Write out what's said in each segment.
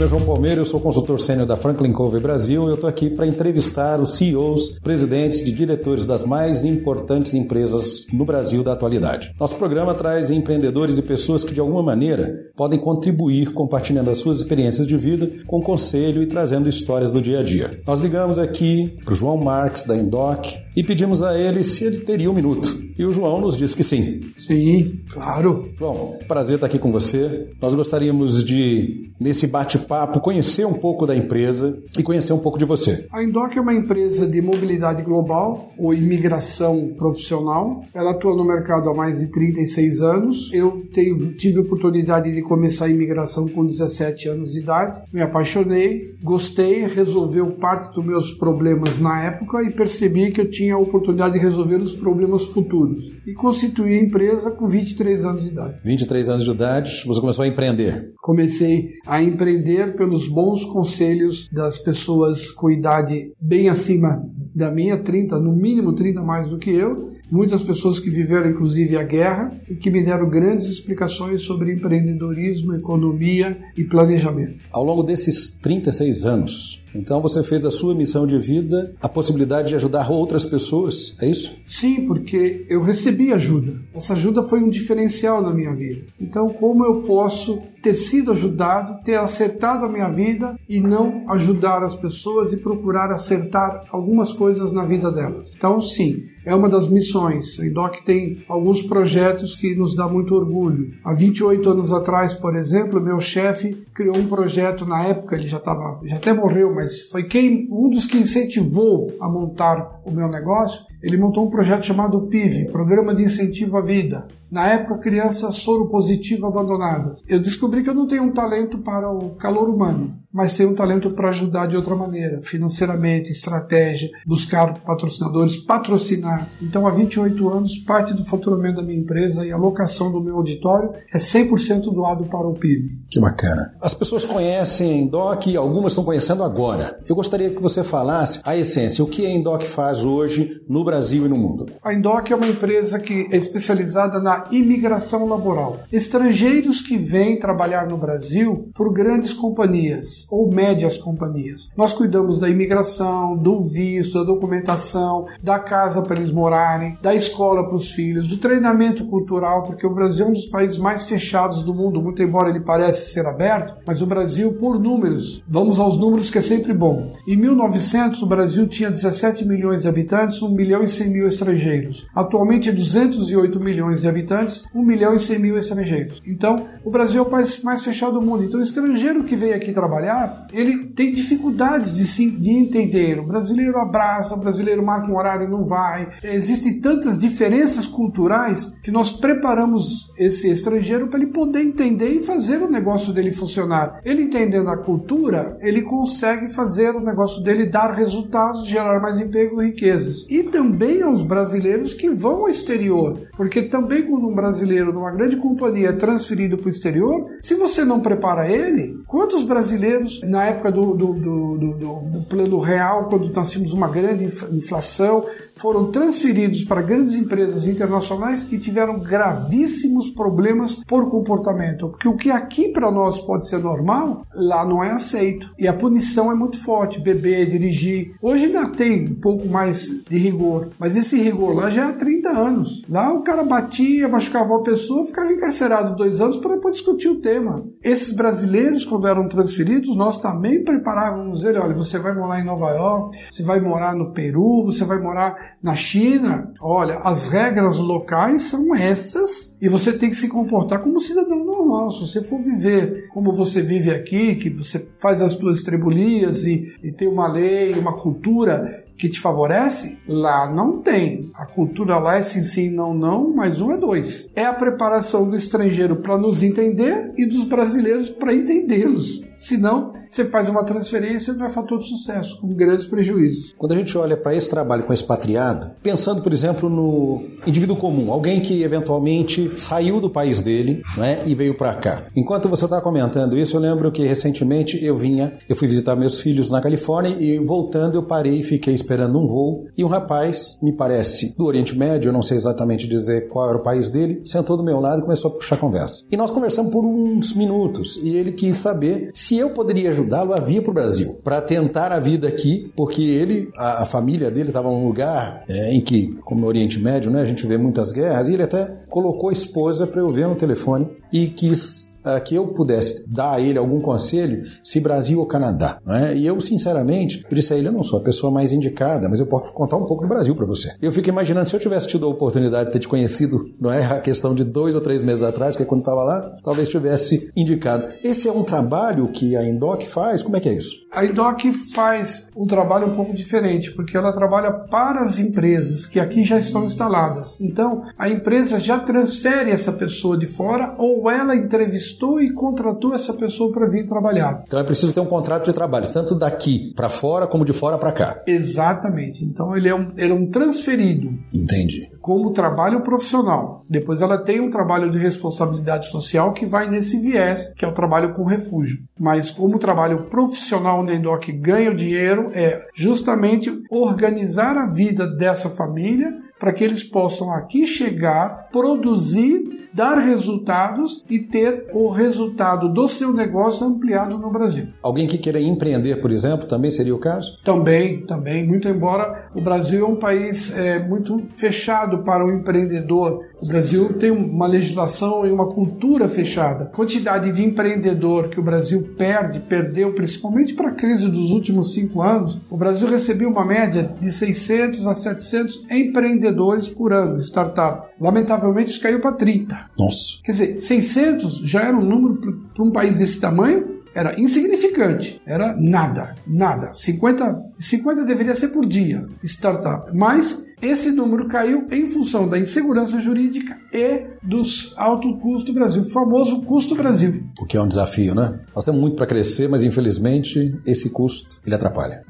Nome é João Palmeira, eu sou consultor sênior da Franklin Covey Brasil e eu estou aqui para entrevistar os CEOs, presidentes de diretores das mais importantes empresas no Brasil da atualidade. Nosso programa traz empreendedores e pessoas que de alguma maneira podem contribuir compartilhando as suas experiências de vida com conselho e trazendo histórias do dia a dia. Nós ligamos aqui para o João Marques da Indoc e pedimos a ele se ele teria um minuto. E o João nos disse que sim. Sim, claro. João, prazer estar aqui com você. Nós gostaríamos de, nesse bate-papo, conhecer um pouco da empresa e conhecer um pouco de você. A Indoc é uma empresa de mobilidade global ou imigração profissional. Ela atua no mercado há mais de 36 anos. Eu tenho, tive a oportunidade de começar a imigração com 17 anos de idade. Me apaixonei, gostei, resolveu parte dos meus problemas na época e percebi que eu tinha a oportunidade de resolver os problemas futuros. E constituí a empresa com 23 anos de idade. 23 anos de idade, você começou a empreender? Comecei a empreender pelos bons conselhos das pessoas com idade bem acima da minha, 30, no mínimo 30 mais do que eu, muitas pessoas que viveram inclusive a guerra e que me deram grandes explicações sobre empreendedorismo, economia e planejamento. Ao longo desses 36 anos, então você fez da sua missão de vida a possibilidade de ajudar outras pessoas, é isso? Sim, porque eu recebi ajuda. Essa ajuda foi um diferencial na minha vida. Então, como eu posso ter sido ajudado, ter acertado a minha vida e não ajudar as pessoas e procurar acertar algumas coisas na vida delas? Então, sim, é uma das missões. A IDOC tem alguns projetos que nos dá muito orgulho. Há 28 anos atrás, por exemplo, meu chefe criou um projeto na época, ele já estava, já até morreu, mas foi quem um dos que incentivou a montar o meu negócio. Ele montou um projeto chamado PIV, Programa de Incentivo à Vida. Na época, crianças soro positivo abandonadas. Eu descobri que eu não tenho um talento para o calor humano, mas tenho um talento para ajudar de outra maneira, financeiramente, estratégia, buscar patrocinadores, patrocinar. Então, há 28 anos, parte do faturamento da minha empresa e a locação do meu auditório é 100% doado para o PIB. Que bacana. As pessoas conhecem Endoc e algumas estão conhecendo agora. Eu gostaria que você falasse a essência, o que a Endoc faz hoje no Brasil e no mundo. A Endoc é uma empresa que é especializada na imigração laboral. Estrangeiros que vêm trabalhar no Brasil por grandes companhias ou médias companhias. Nós cuidamos da imigração, do visto, da documentação, da casa para eles morarem, da escola para os filhos, do treinamento cultural, porque o Brasil é um dos países mais fechados do mundo, muito embora ele pareça ser aberto, mas o Brasil, por números, vamos aos números que é sempre bom. Em 1900, o Brasil tinha 17 milhões de habitantes, 1 milhão e 100 mil estrangeiros. Atualmente, 208 milhões de habitantes habitantes, 1 milhão e 100 mil estrangeiros. Então, o Brasil é o país mais fechado do mundo. Então, o estrangeiro que vem aqui trabalhar, ele tem dificuldades de, se, de entender. O brasileiro abraça, o brasileiro marca um horário e não vai. Existem tantas diferenças culturais que nós preparamos esse estrangeiro para ele poder entender e fazer o negócio dele funcionar. Ele entendendo a cultura, ele consegue fazer o negócio dele dar resultados, gerar mais emprego e riquezas. E também aos brasileiros que vão ao exterior, porque também quando um brasileiro numa grande companhia é transferido para o exterior, se você não prepara ele, quantos brasileiros, na época do, do, do, do, plano real, quando nós tínhamos uma grande inflação, foram transferidos para grandes empresas internacionais e tiveram gravíssimos problemas por comportamento. Porque o que aqui para nós pode ser normal, lá não é aceito. E a punição é muito forte: beber, dirigir. Hoje ainda tem um pouco mais de rigor, mas esse rigor lá já é há 30 anos. Lá o cara batia, machucava a pessoa, ficava encarcerado dois anos para depois discutir o tema. Esses brasileiros, quando eram transferidos, nós também preparávamos ele: olha, você vai morar em Nova York, você vai morar no Peru, você vai morar na China, olha, as regras locais são essas e você tem que se comportar como cidadão normal. Se você for viver como você vive aqui, que você faz as suas trebulias e, e tem uma lei, uma cultura que te favorece, lá não tem. A cultura lá é sim, sim, não, não, mas um é dois. É a preparação do estrangeiro para nos entender e dos brasileiros para entendê-los. Senão, você faz uma transferência não é fator de sucesso, com grandes prejuízos. Quando a gente olha para esse trabalho com expatriado, pensando, por exemplo, no indivíduo comum, alguém que eventualmente saiu do país dele né, e veio para cá. Enquanto você está comentando isso, eu lembro que recentemente eu vinha, eu fui visitar meus filhos na Califórnia e voltando eu parei e fiquei um voo e um rapaz, me parece, do Oriente Médio, não sei exatamente dizer qual era o país dele, sentou do meu lado e começou a puxar conversa. E nós conversamos por uns minutos e ele quis saber se eu poderia ajudá-lo a vir para o Brasil, para tentar a vida aqui, porque ele, a, a família dele estava num lugar é, em que, como no Oriente Médio, né, a gente vê muitas guerras, e ele até colocou a esposa para eu ver no telefone e quis uh, que eu pudesse dar a ele algum conselho se Brasil ou Canadá. Né? E eu, sinceramente, eu disse a ele: eu não sou a pessoa mais indicada, mas eu posso contar um pouco do Brasil para você. Eu fico imaginando, se eu tivesse tido a oportunidade de ter te conhecido, não é? A questão de dois ou três meses atrás, que é quando estava lá, talvez tivesse indicado. Esse é um trabalho que a Indoc faz? Como é que é isso? A Indoc faz um trabalho um pouco diferente, porque ela trabalha para as empresas que aqui já estão instaladas. Então, a empresa já transfere essa pessoa de fora ou ela entrevistou entrevistou e contratou essa pessoa para vir trabalhar. Então é preciso ter um contrato de trabalho, tanto daqui para fora como de fora para cá. Exatamente. Então ele é um, ele é um transferido. Entendi. Como trabalho profissional. Depois ela tem um trabalho de responsabilidade social que vai nesse viés, que é o trabalho com refúgio. Mas como trabalho profissional onde a Endoc ganha o dinheiro é justamente organizar a vida dessa família para que eles possam aqui chegar, produzir dar resultados e ter o resultado do seu negócio ampliado no Brasil. Alguém que queira empreender, por exemplo, também seria o caso? Também, também. Muito embora o Brasil é um país é, muito fechado para o empreendedor. O Brasil tem uma legislação e uma cultura fechada. A quantidade de empreendedor que o Brasil perde, perdeu, principalmente para a crise dos últimos cinco anos. O Brasil recebeu uma média de 600 a 700 empreendedores por ano, startup. Lamentavelmente, isso caiu para 30. Nossa. Quer dizer, 600 já era um número para um país desse tamanho, era insignificante, era nada, nada. 50, 50 deveria ser por dia, startup. Mas esse número caiu em função da insegurança jurídica e dos alto custo Brasil, o famoso custo Brasil. O que é um desafio, né? Nós temos muito para crescer, mas infelizmente esse custo ele atrapalha.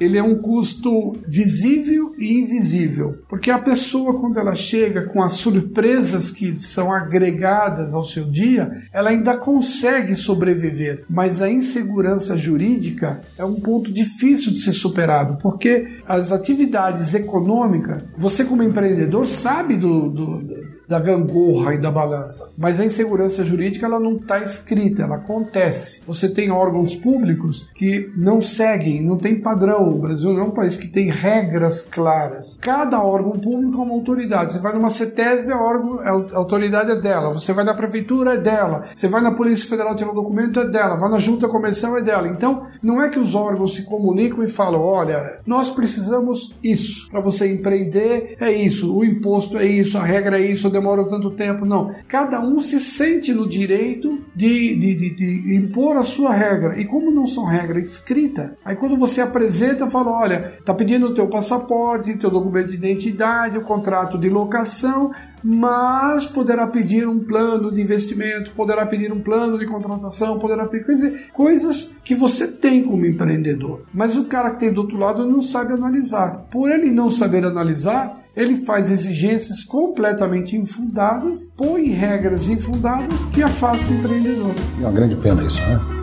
Ele é um custo visível e invisível, porque a pessoa quando ela chega com as surpresas que são agregadas ao seu dia, ela ainda consegue sobreviver, mas a insegurança jurídica é um ponto difícil de ser superado, porque as atividades econômicas você, como empreendedor, sabe do, do da gangorra e da balança. Mas a insegurança jurídica ela não está escrita, ela acontece. Você tem órgãos públicos que não seguem, não tem padrão. O Brasil não é um país que tem regras claras. Cada órgão público é uma autoridade. Você vai numa CETESB, a, órgão, a autoridade é dela. Você vai na prefeitura, é dela. Você vai na Polícia Federal tirar um documento, é dela. Vai na junta comercial, é dela. Então, não é que os órgãos se comunicam e falam: olha, nós precisamos isso. Para você empreender, é isso. O imposto é isso, a regra é isso, demora tanto tempo. Não. Cada um se sente no direito de, de, de, de impor a sua regra. E como não são regras escritas, aí quando você apresenta, fala: olha, tá pedindo o teu passaporte, teu documento de identidade, o contrato de locação, mas poderá pedir um plano de investimento, poderá pedir um plano de contratação, poderá pedir dizer, coisas que você tem como empreendedor. Mas o cara que tem do outro lado não sabe analisar. Por ele não saber analisar, ele faz exigências completamente infundadas, põe regras infundadas que afastam o empreendedor. É uma grande pena isso, né?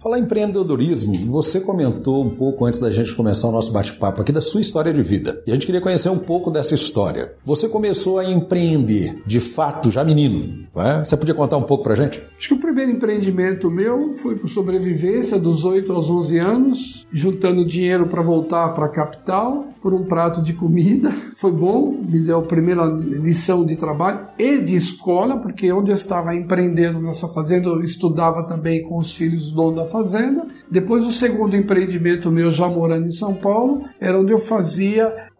Falar em empreendedorismo, você comentou um pouco antes da gente começar o nosso bate-papo aqui da sua história de vida. E a gente queria conhecer um pouco dessa história. Você começou a empreender, de fato, já menino. É? Você podia contar um pouco pra gente? Acho que o primeiro empreendimento meu foi por sobrevivência dos 8 aos 11 anos, juntando dinheiro para voltar para a capital por um prato de comida. Foi bom, me deu a primeira lição de trabalho e de escola, porque onde eu estava empreendendo nessa fazenda, eu estudava também com os filhos do dono da fazenda. Depois, o segundo empreendimento meu, já morando em São Paulo, era onde eu fazia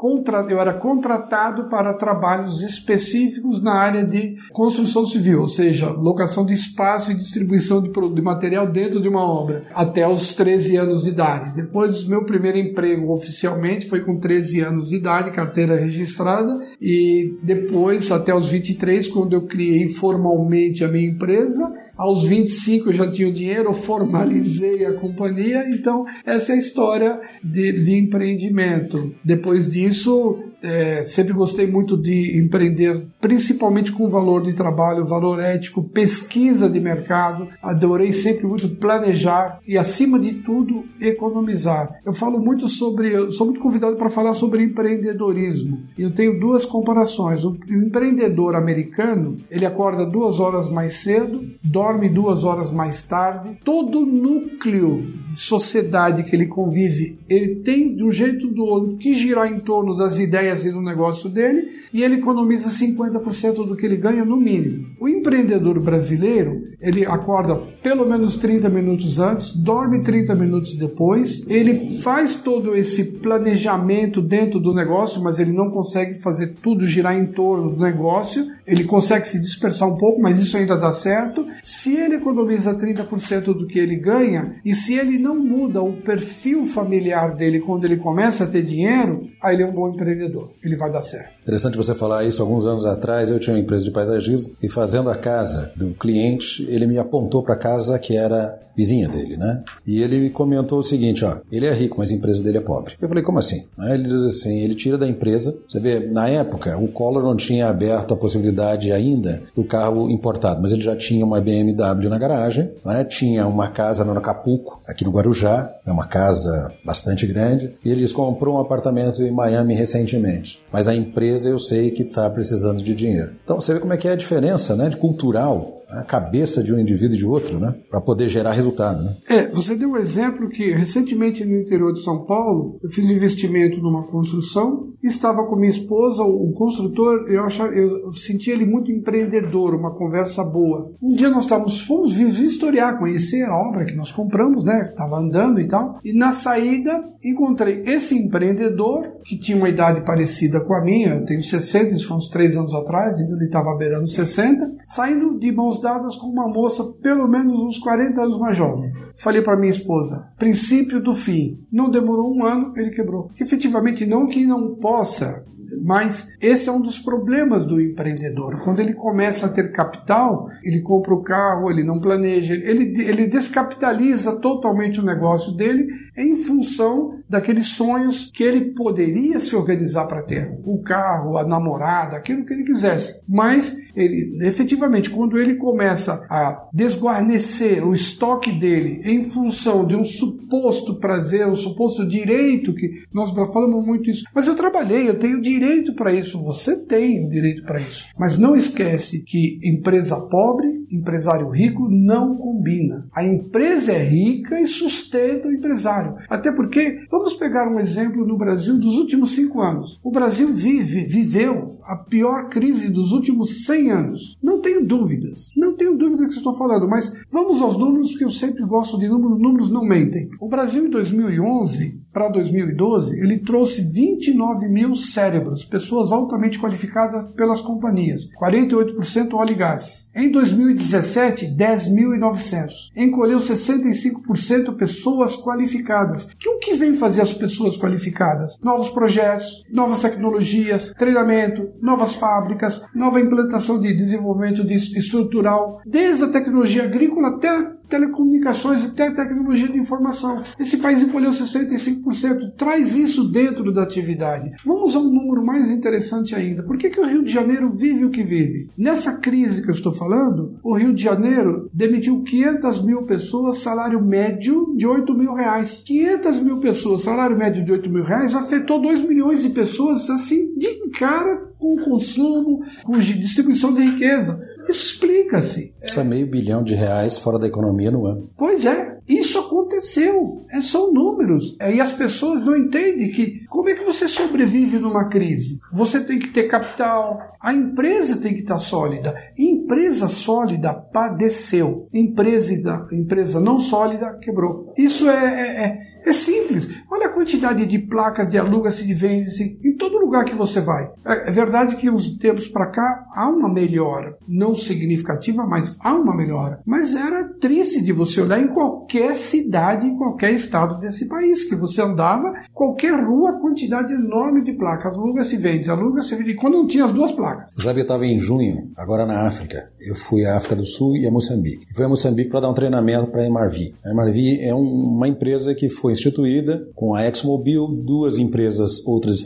eu era contratado para trabalhos específicos na área de construção civil, ou seja, locação de espaço e distribuição de, de material dentro de uma obra, até os 13 anos de idade. Depois, meu primeiro emprego oficialmente foi com 13 anos de idade, carteira registrada, e depois, até os 23, quando eu criei formalmente a minha empresa, aos 25 eu já tinha o dinheiro, formalizei a companhia, então essa é a história de, de empreendimento. Depois disso, é, sempre gostei muito de empreender, principalmente com valor de trabalho, valor ético, pesquisa de mercado. Adorei sempre muito planejar e, acima de tudo, economizar. Eu falo muito sobre, eu sou muito convidado para falar sobre empreendedorismo. Eu tenho duas comparações. O empreendedor americano, ele acorda duas horas mais cedo, dorme duas horas mais tarde. Todo núcleo de sociedade que ele convive, ele tem de um jeito ou do outro que girar em torno das ideias ideias no negócio dele e ele economiza 50% do que ele ganha no mínimo. O empreendedor brasileiro, ele acorda pelo menos 30 minutos antes, dorme 30 minutos depois, ele faz todo esse planejamento dentro do negócio, mas ele não consegue fazer tudo girar em torno do negócio, ele consegue se dispersar um pouco, mas isso ainda dá certo. Se ele economiza 30% do que ele ganha e se ele não muda o perfil familiar dele quando ele começa a ter dinheiro, aí ele é um bom empreendedor ele vai dar certo. Interessante você falar isso. Alguns anos atrás eu tinha uma empresa de paisagismo e fazendo a casa do cliente, ele me apontou para a casa que era vizinha dele, né? E ele me comentou o seguinte, ó, ele é rico, mas a empresa dele é pobre. Eu falei, como assim? Aí ele diz assim, ele tira da empresa, você vê, na época o Collor não tinha aberto a possibilidade ainda do carro importado, mas ele já tinha uma BMW na garagem, né? tinha uma casa no Acapulco, aqui no Guarujá, é uma casa bastante grande, e ele comprou um apartamento em Miami recentemente, mas a empresa eu sei que está precisando de dinheiro. Então você vê como é que é a diferença, né, de cultural a cabeça de um indivíduo e de outro, né? Para poder gerar resultado, né? É, você deu um exemplo que recentemente no interior de São Paulo, eu fiz um investimento numa construção, estava com minha esposa, o construtor, eu, achava, eu senti ele muito empreendedor, uma conversa boa. Um dia nós estávamos, fomos vistoriar, conhecer a obra que nós compramos, né? Estava andando e tal, e na saída encontrei esse empreendedor que tinha uma idade parecida com a minha, eu tenho 60, isso foi uns 3 anos atrás, então ele estava beirando 60, saindo de mãos dadas com uma moça pelo menos uns 40 anos mais jovem. Falei para minha esposa, princípio do fim. Não demorou um ano, ele quebrou. Efetivamente, não que não possa mas esse é um dos problemas do empreendedor. Quando ele começa a ter capital, ele compra o carro, ele não planeja, ele, ele descapitaliza totalmente o negócio dele em função daqueles sonhos que ele poderia se organizar para ter. O carro, a namorada, aquilo que ele quisesse. Mas ele, efetivamente, quando ele começa a desguarnecer o estoque dele em função de um suposto prazer, um suposto direito, que nós falamos muito isso. Mas eu trabalhei, eu tenho direito direito para isso, você tem direito para isso. Mas não esquece que empresa pobre, empresário rico não combina. A empresa é rica e sustenta o empresário. Até porque, vamos pegar um exemplo no Brasil dos últimos cinco anos. O Brasil vive, viveu a pior crise dos últimos 100 anos. Não tenho dúvidas. Não tenho dúvida que estou falando, mas vamos aos números, que eu sempre gosto de números. Números não mentem. O Brasil em 2011 para 2012, ele trouxe 29 mil cérebros, pessoas altamente qualificadas pelas companhias, 48% óleo e gás. Em 2017, 10.900. Encolheu 65% pessoas qualificadas. Que o que vem fazer as pessoas qualificadas? Novos projetos, novas tecnologias, treinamento, novas fábricas, nova implantação de desenvolvimento de estrutural, desde a tecnologia agrícola até telecomunicações e tecnologia de informação. Esse país encolheu 65%. Traz isso dentro da atividade. Vamos a um número mais interessante ainda. Por que, que o Rio de Janeiro vive o que vive? Nessa crise que eu estou falando, o Rio de Janeiro demitiu 500 mil pessoas, salário médio de 8 mil reais. 500 mil pessoas, salário médio de 8 mil reais, afetou 2 milhões de pessoas assim de cara com consumo, com distribuição de riqueza. Isso explica-se. Isso é meio bilhão de reais fora da economia no ano. Pois é. Isso aconteceu. É, são números. É, e as pessoas não entendem que como é que você sobrevive numa crise? Você tem que ter capital, a empresa tem que estar sólida. Empresa sólida padeceu. Empresa, empresa não sólida quebrou. Isso é, é, é simples. Olha a quantidade de placas de aluga-se, de vende-se, em todo lugar que você vai. É, é verdade que uns tempos para cá há uma melhora, não significativa, mas há uma melhora. Mas era triste de você olhar em qualquer cidade, em qualquer estado desse país, que você andava, qualquer rua, quantidade enorme de placas. Aluga-se, vende, aluga-se, vende. Quando não tinha as duas placas. Sabe, eu estava em junho, agora na África. Eu fui à África do Sul e a Moçambique. fui a Moçambique para dar um treinamento para a MRV. A MRV é um, uma empresa que foi foi instituída com a ExxonMobil, duas empresas, outras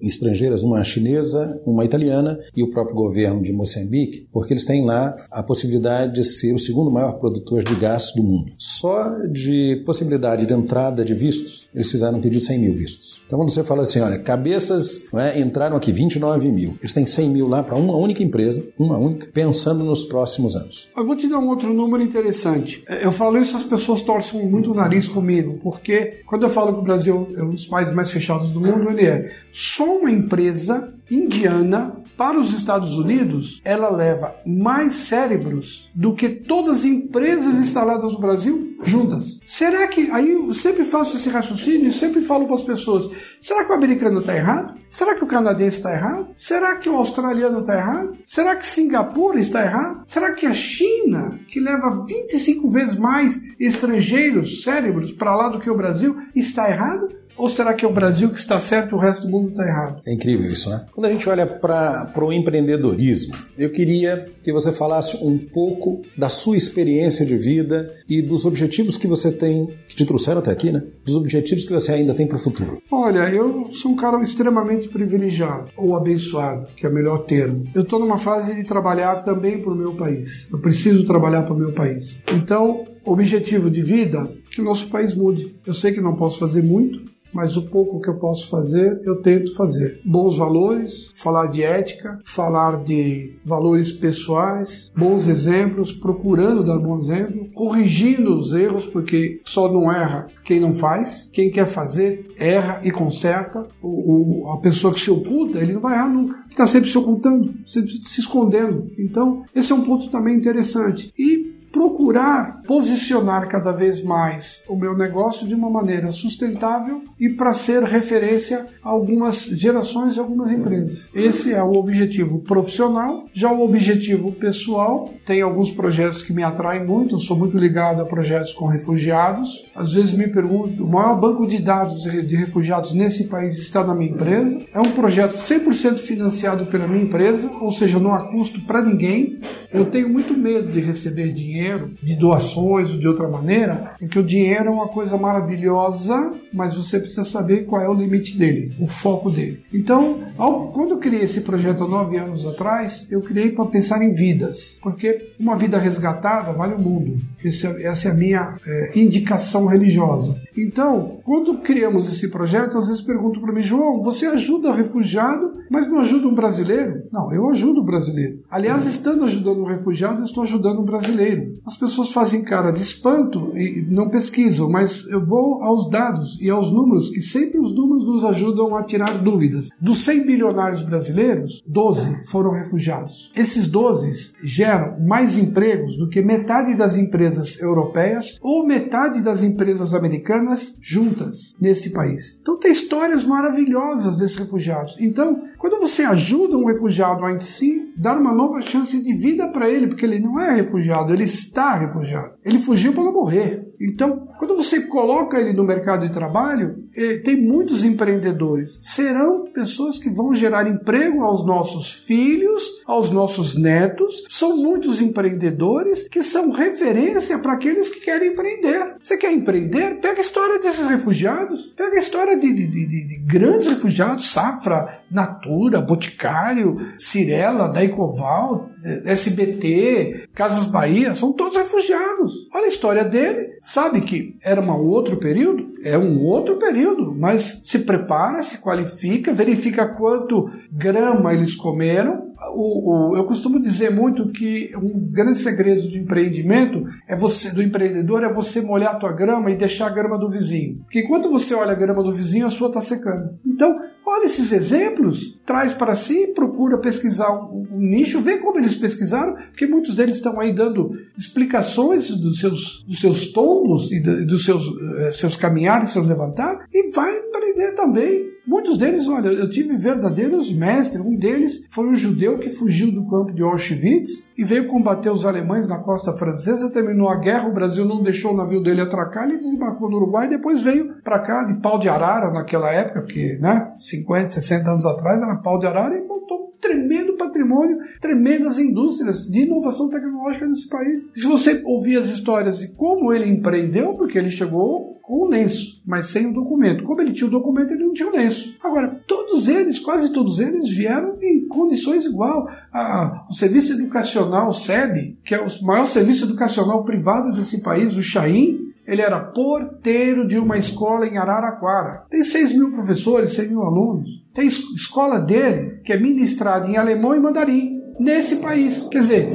estrangeiras, uma chinesa, uma italiana e o próprio governo de Moçambique, porque eles têm lá a possibilidade de ser o segundo maior produtor de gás do mundo. Só de possibilidade de entrada de vistos, eles fizeram um pedido de 100 mil vistos. Então, quando você fala assim, olha, cabeças é, entraram aqui 29 mil, eles têm 100 mil lá para uma única empresa, uma única, pensando nos próximos anos. Eu vou te dar um outro número interessante. Eu falo isso, as pessoas torcem muito o nariz comigo, porque porque quando eu falo que o Brasil é um dos países mais fechados do mundo, ele é. Só uma empresa indiana para os Estados Unidos, ela leva mais cérebros do que todas as empresas instaladas no Brasil juntas. Será que. Aí eu sempre faço esse raciocínio e sempre falo para as pessoas: será que o americano está errado? Será que o canadense está errado? Será que o australiano está errado? Será que Singapura está errado? Será que a China, que leva 25 vezes mais estrangeiros, cérebros, para lá do que o Brasil, está errado? Ou será que é o Brasil que está certo e o resto do mundo está errado? É incrível isso, né? Quando a gente olha para o empreendedorismo, eu queria que você falasse um pouco da sua experiência de vida e dos objetivos que você tem, que te trouxeram até aqui, né? Dos objetivos que você ainda tem para o futuro. Olha, eu sou um cara extremamente privilegiado, ou abençoado, que é o melhor termo. Eu estou numa fase de trabalhar também para o meu país. Eu preciso trabalhar para o meu país. Então, objetivo de vida, que o nosso país mude. Eu sei que não posso fazer muito, mas o pouco que eu posso fazer, eu tento fazer. Bons valores, falar de ética, falar de valores pessoais, bons exemplos, procurando dar bom exemplo, corrigindo os erros, porque só não erra quem não faz, quem quer fazer erra e conserta. O, o a pessoa que se oculta, ele não vai errar nunca. Está sempre se ocultando, sempre se escondendo. Então, esse é um ponto também interessante. E procurar posicionar cada vez mais o meu negócio de uma maneira sustentável e para ser referência a algumas gerações e algumas empresas. Esse é o objetivo profissional. Já o objetivo pessoal, tem alguns projetos que me atraem muito, eu sou muito ligado a projetos com refugiados. Às vezes me pergunto, o maior banco de dados de refugiados nesse país está na minha empresa. É um projeto 100% financiado pela minha empresa, ou seja, não há custo para ninguém. Eu tenho muito medo de receber dinheiro dinheiro, de doações ou de outra maneira, em que o dinheiro é uma coisa maravilhosa, mas você precisa saber qual é o limite dele, o foco dele. Então, ao, quando eu criei esse projeto há nove anos atrás, eu criei para pensar em vidas, porque uma vida resgatada vale o mundo. Esse, é, essa é a minha é, indicação religiosa. Então, quando criamos esse projeto, às vezes perguntam para mim, João, você ajuda refugiado, mas não ajuda um brasileiro? Não, eu ajudo o brasileiro. Aliás, estando ajudando um refugiado, eu estou ajudando um brasileiro. As pessoas fazem cara de espanto e não pesquisam, mas eu vou aos dados e aos números, que sempre os números nos ajudam a tirar dúvidas. Dos 100 bilionários brasileiros, 12 foram refugiados. Esses 12 geram mais empregos do que metade das empresas europeias ou metade das empresas americanas juntas nesse país. Então tem histórias maravilhosas desses refugiados. Então, quando você ajuda um refugiado a si dar uma nova chance de vida para ele, porque ele não é refugiado, ele está refugiado. Ele fugiu para não morrer. Então, quando você coloca ele no mercado de trabalho, tem muitos empreendedores. Serão pessoas que vão gerar emprego aos nossos filhos, aos nossos netos. São muitos empreendedores que são referência para aqueles que querem empreender. Você quer empreender? Pega a história desses refugiados. Pega a história de, de, de, de grandes refugiados, Safra, Natura, Boticário, Cirela, Daicoval, eh, SBT, Casas Bahia, são todos refugiados. Olha a história dele. Sabe que era um outro período? É um outro período, mas se prepara, se qualifica, verifica quanto grama eles comeram, o, o, eu costumo dizer muito que um dos grandes segredos do empreendimento é você, do empreendedor, é você molhar a tua grama e deixar a grama do vizinho. Porque enquanto você olha a grama do vizinho, a sua está secando. Então, olha esses exemplos, traz para si, procura pesquisar um, um, nicho, vê como eles pesquisaram, porque muitos deles estão aí dando explicações dos seus, dos seus tombos e dos seus, eh, seus caminhares, seus levantar, e vai aprender também Muitos deles, olha, eu tive verdadeiros mestres. Um deles foi um judeu que fugiu do campo de Auschwitz e veio combater os alemães na costa francesa. Terminou a guerra, o Brasil não deixou o navio dele atracar, ele desembarcou no Uruguai e depois veio para cá de pau de arara naquela época, porque, né, 50, 60 anos atrás era pau de arara e montou um tremendo patrimônio, tremendas indústrias de inovação tecnológica nesse país. Se você ouvir as histórias de como ele empreendeu, porque ele chegou com o lenço, mas sem o documento. Como ele tinha o documento, ele não tinha o lenço. Agora, todos eles, quase todos eles, vieram em condições igual. A, o Serviço Educacional SEB, que é o maior serviço educacional privado desse país, o Chaim, ele era porteiro de uma escola em Araraquara. Tem 6 mil professores, 100 mil alunos. Tem escola dele que é ministrada em alemão e mandarim nesse país. Quer dizer,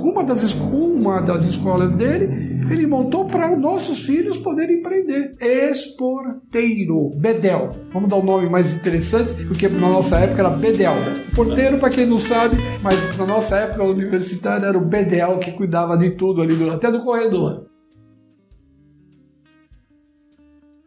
uma das, uma das escolas dele ele montou para nossos filhos poderem empreender. Esporteiro, Bedel. Vamos dar um nome mais interessante, porque na nossa época era Bedel. Porteiro, para quem não sabe, mas na nossa época universitária era o Bedel que cuidava de tudo ali, até do corredor.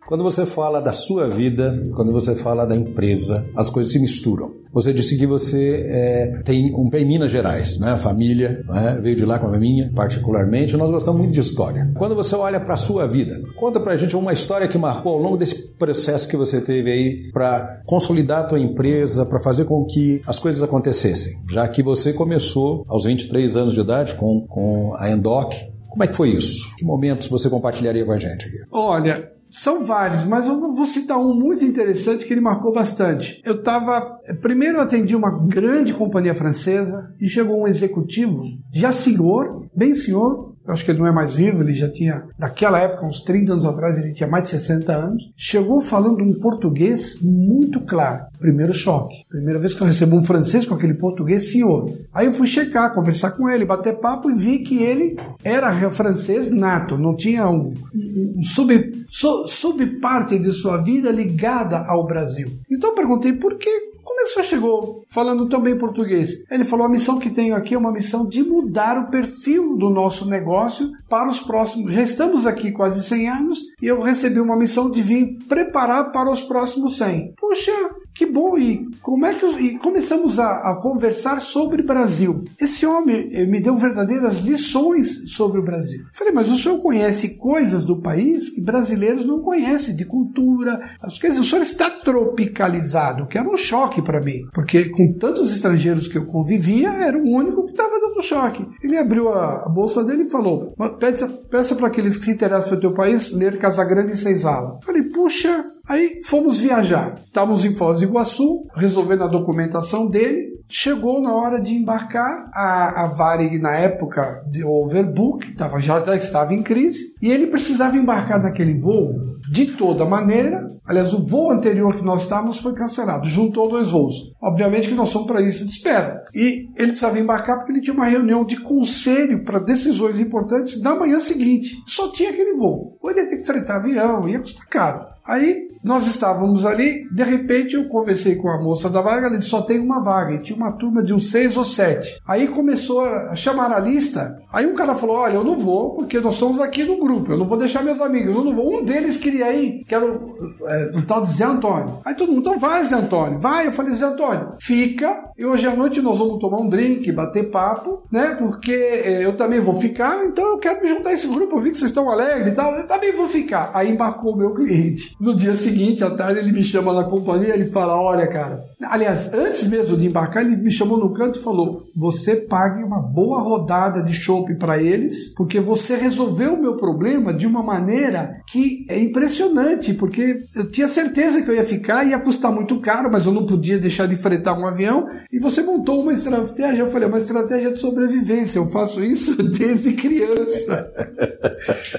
Quando você fala da sua vida, quando você fala da empresa, as coisas se misturam. Você disse que você é, tem um pé em Minas Gerais, né? Família né? veio de lá com a minha, particularmente. Nós gostamos muito de história. Quando você olha para a sua vida, conta para a gente uma história que marcou ao longo desse processo que você teve aí para consolidar a tua empresa, para fazer com que as coisas acontecessem. Já que você começou aos 23 anos de idade com, com a Endoc, como é que foi isso? Que momentos você compartilharia com a gente aqui? Olha, são vários, mas eu vou citar um muito interessante que ele marcou bastante. Eu estava. Primeiro eu atendi uma grande companhia francesa e chegou um executivo, já senhor, bem senhor, eu acho que ele não é mais vivo, ele já tinha, naquela época, uns 30 anos atrás, ele tinha mais de 60 anos. Chegou falando um português muito claro. Primeiro choque. Primeira vez que eu recebo um francês com aquele português, senhor. Aí eu fui checar, conversar com ele, bater papo e vi que ele era francês nato, não tinha um, um, sub, su, subparte de sua vida ligada ao Brasil. Então eu perguntei por que como é que o senhor chegou falando tão bem português? Ele falou: a missão que tenho aqui é uma missão de mudar o perfil do nosso negócio para os próximos. Já estamos aqui quase 100 anos e eu recebi uma missão de vir preparar para os próximos 100. Puxa, que bom! E como é que e começamos a, a, conversar sobre Brasil? Esse homem me deu verdadeiras lições sobre o Brasil. Falei, mas o senhor conhece coisas do país que brasileiros não conhecem, de cultura, as coisas. O senhor está tropicalizado, que era um choque para mim, porque com tantos estrangeiros que eu convivia, era o único que estava dando choque. Ele abriu a, a bolsa dele e falou: peça, peça para aqueles que se interessam pelo teu país ler Casagrande e Senzala. Falei, puxa, Aí fomos viajar. Estávamos em Foz do Iguaçu, resolvendo a documentação dele. Chegou na hora de embarcar, a, a Varig na época de overbook, tava, já estava em crise, e ele precisava embarcar naquele voo de toda maneira. Aliás, o voo anterior que nós estávamos foi cancelado, juntou dois voos. Obviamente que nós somos para isso de espera. E ele precisava embarcar porque ele tinha uma reunião de conselho para decisões importantes na manhã seguinte. Só tinha aquele voo. Ou ele ia ter que fretar avião, ia custar caro. Aí nós estávamos ali, de repente eu conversei com a moça da vaga, ela disse, só tem uma vaga, e tinha uma turma de uns seis ou sete. Aí começou a chamar a lista, aí um cara falou, olha, eu não vou, porque nós estamos aqui no grupo, eu não vou deixar meus amigos, eu não vou. Um deles queria ir, que era o, é, o tal de Zé Antônio. Aí todo mundo, então vai Zé Antônio, vai. Eu falei, Zé Antônio, fica, e hoje à noite nós vamos tomar um drink, bater papo, né, porque é, eu também vou ficar, então eu quero me juntar a esse grupo, eu vi que vocês estão alegres e tal, eu também vou ficar. Aí embarcou o meu cliente. No dia seguinte, à tarde, ele me chama na companhia ele fala: Olha, cara. Aliás, antes mesmo de embarcar, ele me chamou no canto e falou: você pague uma boa rodada de chopp para eles, porque você resolveu o meu problema de uma maneira que é impressionante, porque eu tinha certeza que eu ia ficar, ia custar muito caro, mas eu não podia deixar de fretar um avião, e você montou uma estratégia, eu falei, uma estratégia de sobrevivência, eu faço isso desde criança.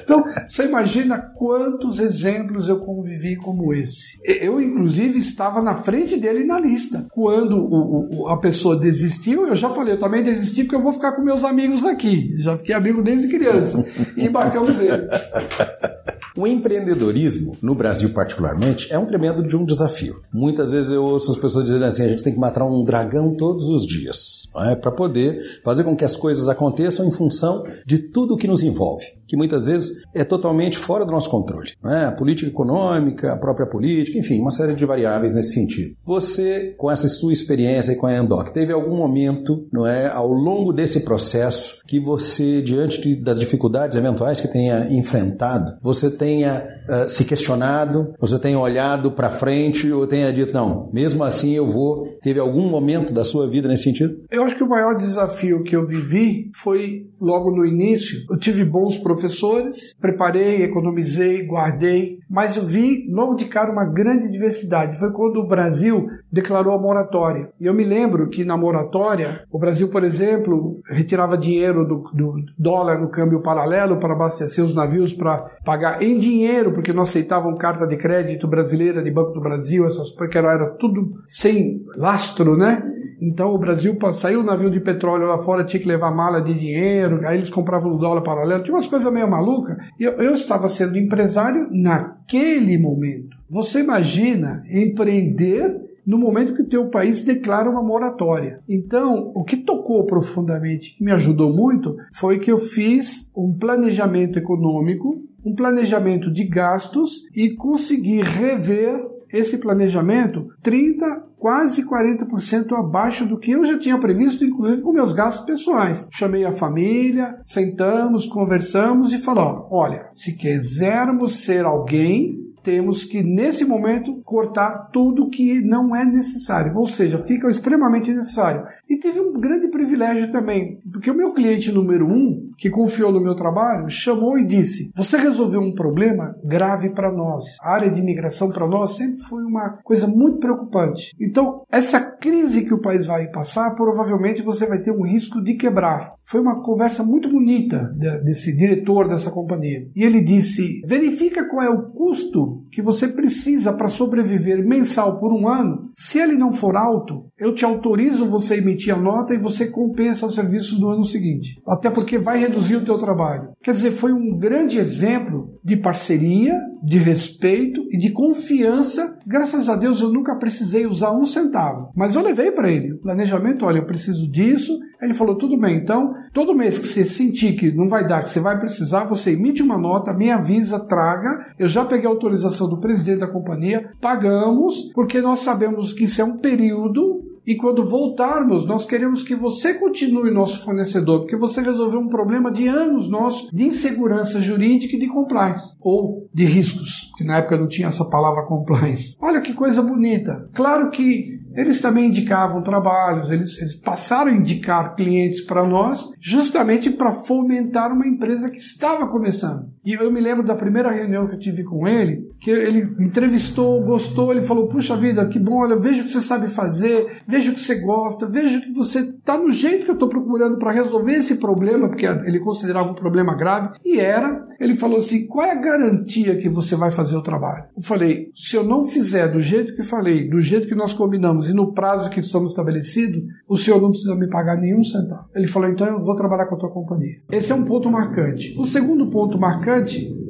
Então, você imagina quantos exemplos eu convivi como esse. Eu, inclusive, estava na frente dele na lista. Quando o, o, a pessoa desistiu, eu já falei, eu também desisti porque eu vou ficar com meus amigos aqui. Já fiquei amigo desde criança. E embarcamos ele. O empreendedorismo, no Brasil particularmente, é um tremendo de um desafio. Muitas vezes eu ouço as pessoas dizendo assim: a gente tem que matar um dragão todos os dias, é? para poder fazer com que as coisas aconteçam em função de tudo que nos envolve que muitas vezes é totalmente fora do nosso controle. Né? A política econômica, a própria política, enfim, uma série de variáveis nesse sentido. Você, com essa sua experiência com a Endoc, teve algum momento, não é, ao longo desse processo, que você, diante de, das dificuldades eventuais que tenha enfrentado, você tenha uh, se questionado, você tenha olhado para frente ou tenha dito, não, mesmo assim eu vou. Teve algum momento da sua vida nesse sentido? Eu acho que o maior desafio que eu vivi foi logo no início. Eu tive bons professores, preparei, economizei, guardei, mas eu vi logo de cara uma grande diversidade. Foi quando o Brasil declarou a moratória. E eu me lembro que na moratória, o Brasil, por exemplo, retirava dinheiro do, do dólar no câmbio paralelo para abastecer os navios para pagar em dinheiro, porque não aceitavam carta de crédito brasileira de Banco do Brasil, essas porque era, tudo sem lastro, né? Então o Brasil saiu o navio de petróleo lá fora, tinha que levar mala de dinheiro, aí eles compravam o dólar paralelo, tinha umas coisas meio malucas. E eu, eu estava sendo empresário naquele momento. Você imagina empreender no momento que o teu país declara uma moratória. Então, o que tocou profundamente, que me ajudou muito, foi que eu fiz um planejamento econômico, um planejamento de gastos e consegui rever esse planejamento 30, quase 40% abaixo do que eu já tinha previsto, inclusive com meus gastos pessoais. Chamei a família, sentamos, conversamos e falou: olha, se quisermos ser alguém, temos que, nesse momento, cortar tudo que não é necessário, ou seja, fica extremamente necessário. E tive um grande privilégio também, porque o meu cliente número um, que confiou no meu trabalho, chamou e disse: Você resolveu um problema grave para nós. A área de imigração para nós sempre foi uma coisa muito preocupante. Então, essa crise que o país vai passar, provavelmente você vai ter um risco de quebrar. Foi uma conversa muito bonita desse diretor dessa companhia. E ele disse: verifica qual é o custo que você precisa para sobreviver mensal por um ano. Se ele não for alto, eu te autorizo você emitir a nota e você compensa os serviços do ano seguinte. Até porque vai reduzir o teu trabalho. Quer dizer, foi um grande exemplo de parceria, de respeito e de confiança. Graças a Deus eu nunca precisei usar um centavo. Mas eu levei para ele planejamento, olha, eu preciso disso, ele falou: tudo bem, então, todo mês que você sentir que não vai dar, que você vai precisar, você emite uma nota, me avisa, traga. Eu já peguei a autorização do presidente da companhia, pagamos, porque nós sabemos que isso é um período e quando voltarmos, nós queremos que você continue nosso fornecedor, porque você resolveu um problema de anos nosso de insegurança jurídica e de compliance, ou de riscos, que na época não tinha essa palavra compliance. Olha que coisa bonita. Claro que eles também indicavam trabalhos, eles, eles passaram a indicar clientes para nós, justamente para fomentar uma empresa que estava começando. E eu me lembro da primeira reunião que eu tive com ele, que ele entrevistou, gostou, ele falou: Puxa vida, que bom, olha, vejo que você sabe fazer, vejo que você gosta, vejo que você está no jeito que eu estou procurando para resolver esse problema, porque ele considerava um problema grave, e era. Ele falou assim: Qual é a garantia que você vai fazer o trabalho? Eu falei: Se eu não fizer do jeito que falei, do jeito que nós combinamos, e no prazo que estamos estabelecido, o senhor não precisa me pagar nenhum centavo. Ele falou, então eu vou trabalhar com a tua companhia. Esse é um ponto marcante. O segundo ponto marcante,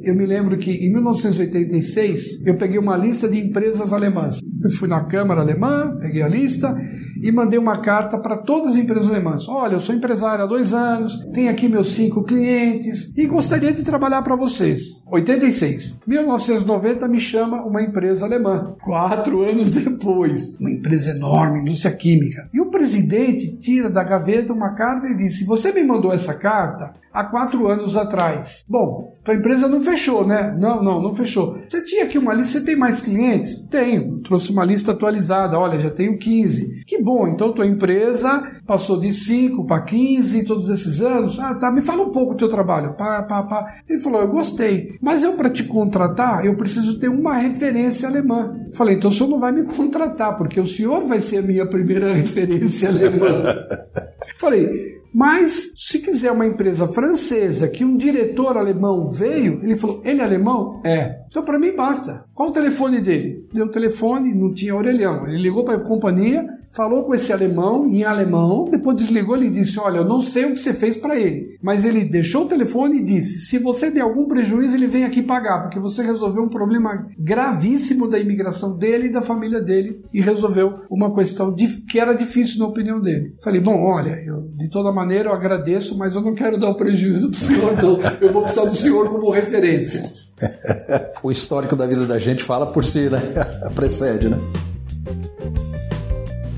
eu me lembro que em 1986 eu peguei uma lista de empresas alemãs. Eu fui na Câmara Alemã, peguei a lista e mandei uma carta para todas as empresas alemãs. Olha, eu sou empresário há dois anos, tenho aqui meus cinco clientes e gostaria de trabalhar para vocês. 86. 1990 me chama uma empresa alemã. Quatro anos depois, uma empresa enorme, indústria química. E o presidente tira da gaveta uma carta e diz: Você me mandou essa carta há quatro anos atrás. Bom, tua empresa não fechou, né? Não, não, não fechou. Você tinha aqui uma lista, você tem mais clientes? Tenho. Trouxe uma lista atualizada. Olha, já tenho 15. Que bom, então tua empresa passou de 5 para 15 todos esses anos. Ah, tá, me fala um pouco do teu trabalho. Pá, pá, pá. Ele falou, eu gostei, mas eu para te contratar, eu preciso ter uma referência alemã. Falei, então o senhor não vai me contratar, porque o senhor vai ser a minha primeira referência alemã. Falei, mas, se quiser uma empresa francesa que um diretor alemão veio, ele falou: ele é alemão? É. Então, para mim, basta. Qual o telefone dele? Deu o telefone, não tinha orelhão. Ele ligou para a companhia, falou com esse alemão em alemão, depois desligou e disse: Olha, eu não sei o que você fez para ele, mas ele deixou o telefone e disse: Se você der algum prejuízo, ele vem aqui pagar, porque você resolveu um problema gravíssimo da imigração dele e da família dele e resolveu uma questão que era difícil na opinião dele. Falei: Bom, olha, eu, de toda maneira eu agradeço, mas eu não quero dar o prejuízo para o senhor, não. Eu vou precisar do senhor como referência. o histórico da vida da gente fala por si, né? Precede, né?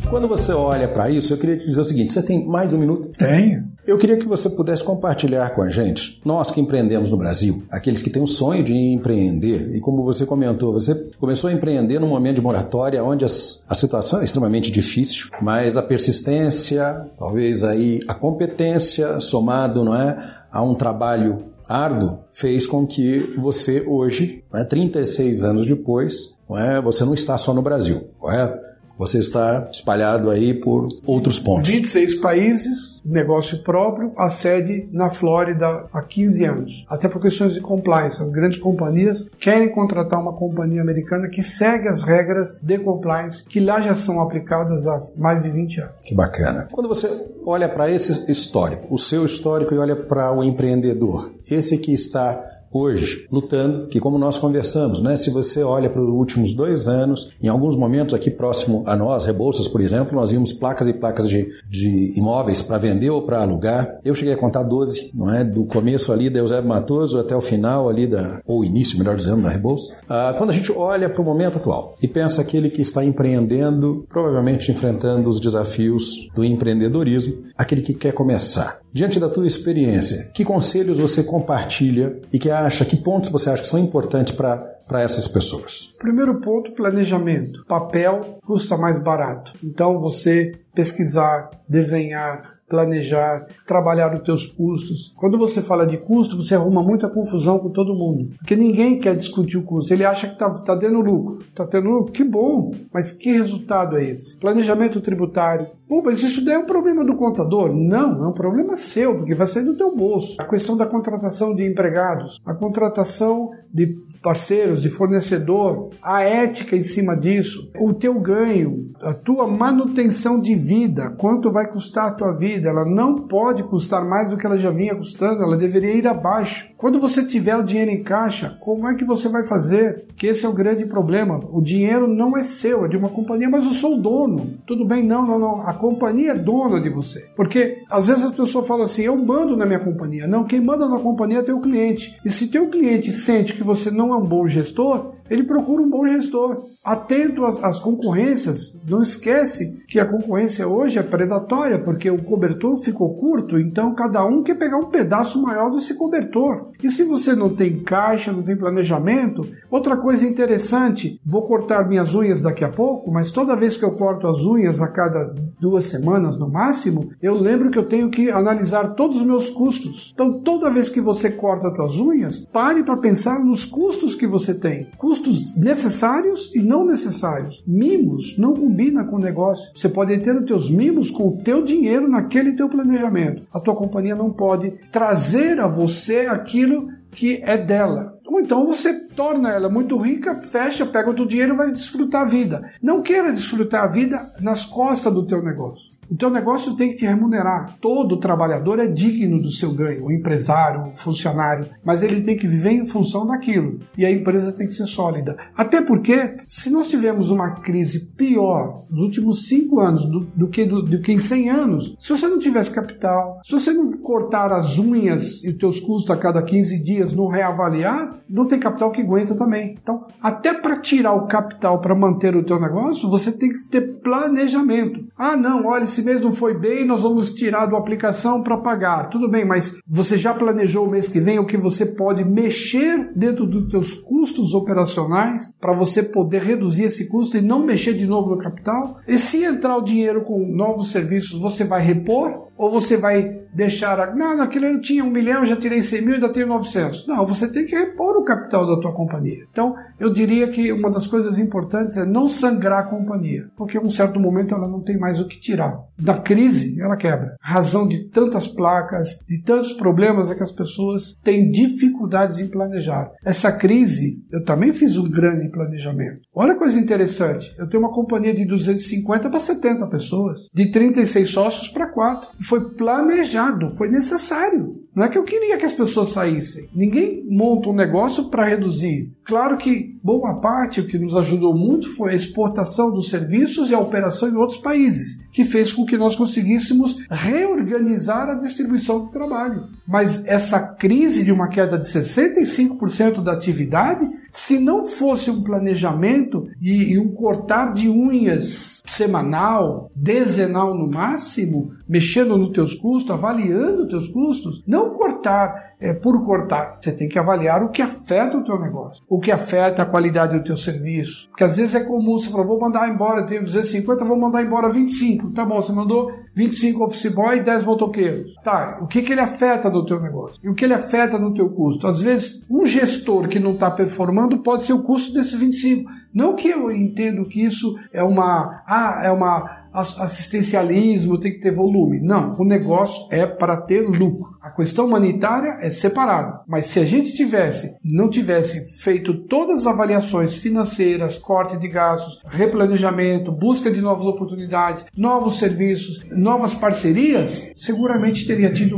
Quando você olha para isso, eu queria te dizer o seguinte: você tem mais de um minuto? Tenho. Eu queria que você pudesse compartilhar com a gente, nós que empreendemos no Brasil, aqueles que têm o sonho de empreender, e como você comentou, você começou a empreender num momento de moratória onde as, a situação é extremamente difícil, mas a persistência, talvez aí a competência, somado não é, a um trabalho árduo, fez com que você hoje, né, 36 anos depois, não é, você não está só no Brasil, correto? Você está espalhado aí por outros pontos. 26 países, negócio próprio, a sede na Flórida há 15 anos. Até por questões de compliance. As grandes companhias querem contratar uma companhia americana que segue as regras de compliance que lá já são aplicadas há mais de 20 anos. Que bacana. Quando você olha para esse histórico, o seu histórico e olha para o empreendedor, esse que está hoje lutando, que como nós conversamos, né, se você olha para os últimos dois anos, em alguns momentos aqui próximo a nós, Rebouças, por exemplo, nós vimos placas e placas de, de imóveis para vender ou para alugar. Eu cheguei a contar 12, não é? Do começo ali da Eusébio Matoso até o final ali da, ou início, melhor dizendo, da Rebouça. Ah, quando a gente olha para o momento atual e pensa aquele que está empreendendo, provavelmente enfrentando os desafios do empreendedorismo, aquele que quer começar. Diante da tua experiência, que conselhos você compartilha e que acha, que pontos você acha que são importantes para para essas pessoas? Primeiro ponto, planejamento. Papel custa mais barato. Então você pesquisar, desenhar, planejar, trabalhar os teus custos. Quando você fala de custo, você arruma muita confusão com todo mundo, porque ninguém quer discutir o custo. Ele acha que está tá dando lucro. Está tendo lucro? Que bom! Mas que resultado é esse? Planejamento tributário. Pô, mas isso daí é um problema do contador? Não, é um problema seu, porque vai sair do teu bolso. A questão da contratação de empregados, a contratação de parceiros, de fornecedor, a ética em cima disso, o teu ganho, a tua manutenção de vida, quanto vai custar a tua vida, ela não pode custar mais do que ela já vinha custando, ela deveria ir abaixo. Quando você tiver o dinheiro em caixa, como é que você vai fazer? Que esse é o grande problema. O dinheiro não é seu, é de uma companhia, mas eu sou o dono. Tudo bem? Não, não, não. A companhia é dona de você. Porque às vezes a pessoa fala assim: eu mando na minha companhia. Não, quem manda na companhia é teu cliente. E se teu cliente sente que você não é um bom gestor, ele procura um bom gestor. Atento às, às, concorrências, não esquece que a concorrência hoje é predatória, porque o cobertor ficou curto, então cada um quer pegar um pedaço maior desse cobertor. E se você não tem caixa, não tem planejamento, outra coisa interessante, vou cortar minhas unhas daqui a pouco, mas toda vez que eu corto as unhas a cada duas semanas no máximo, eu lembro que eu tenho que analisar todos os meus custos. Então toda vez que você corta as suas unhas, pare para pensar nos custos que você tem. Custos custos necessários e não necessários. Mimos não combina com o negócio. Você pode ter os teus mimos com o teu dinheiro naquele teu planejamento. A tua companhia não pode trazer a você aquilo que é dela. Ou então você torna ela muito rica, fecha, pega o teu dinheiro e vai desfrutar a vida. Não queira desfrutar a vida nas costas do teu negócio. O teu negócio tem que te remunerar. Todo trabalhador é digno do seu ganho, o empresário, o funcionário, mas ele tem que viver em função daquilo. E a empresa tem que ser sólida. Até porque, se nós tivermos uma crise pior nos últimos cinco anos do, do que, do, do, que em 100 anos, se você não tivesse capital, se você não cortar as unhas e os teus custos a cada 15 dias, não reavaliar, não tem capital que aguenta também. Então, até para tirar o capital para manter o teu negócio, você tem que ter planejamento. Ah, não, olha, esse esse mês não foi bem, nós vamos tirar da aplicação para pagar. Tudo bem, mas você já planejou o mês que vem o que você pode mexer dentro dos seus custos operacionais para você poder reduzir esse custo e não mexer de novo no capital? E se entrar o dinheiro com novos serviços, você vai repor? Ou você vai deixar, não, naquilo eu tinha um milhão, já tirei 100 mil, ainda tenho 900. Não, você tem que repor o capital da tua companhia. Então, eu diria que uma das coisas importantes é não sangrar a companhia, porque em um certo momento ela não tem mais o que tirar. Da crise, ela quebra. Razão de tantas placas, de tantos problemas é que as pessoas têm dificuldades em planejar. Essa crise, eu também fiz um grande planejamento. Olha coisa interessante, eu tenho uma companhia de 250 para 70 pessoas, de 36 sócios para 4 foi planejado, foi necessário. Não é que eu queria que as pessoas saíssem. Ninguém monta um negócio para reduzir. Claro que boa parte, o que nos ajudou muito foi a exportação dos serviços e a operação em outros países, que fez com que nós conseguíssemos reorganizar a distribuição do trabalho. Mas essa crise de uma queda de 65% da atividade, se não fosse um planejamento e, e um cortar de unhas semanal, dezenal no máximo, mexendo nos teus custos, avaliando teus custos, não cortar é, por cortar. Você tem que avaliar o que afeta o teu negócio, o que afeta a qualidade do teu serviço. Porque às vezes é comum você falar, vou mandar embora, tenho 250, vou mandar embora 25. Tá bom, você mandou 25 office boy e 10 motoqueiros. Tá, o que, que ele afeta no teu negócio? E o que ele afeta no teu custo? Às vezes, um gestor que não está performando pode ser o custo desses 25. Não que eu entendo que isso é uma, ah, é uma assistencialismo, tem que ter volume. Não, o negócio é para ter lucro. A questão humanitária é separada. Mas se a gente tivesse, não tivesse feito todas as avaliações financeiras, corte de gastos, replanejamento, busca de novas oportunidades, novos serviços, novas parcerias, seguramente teria tido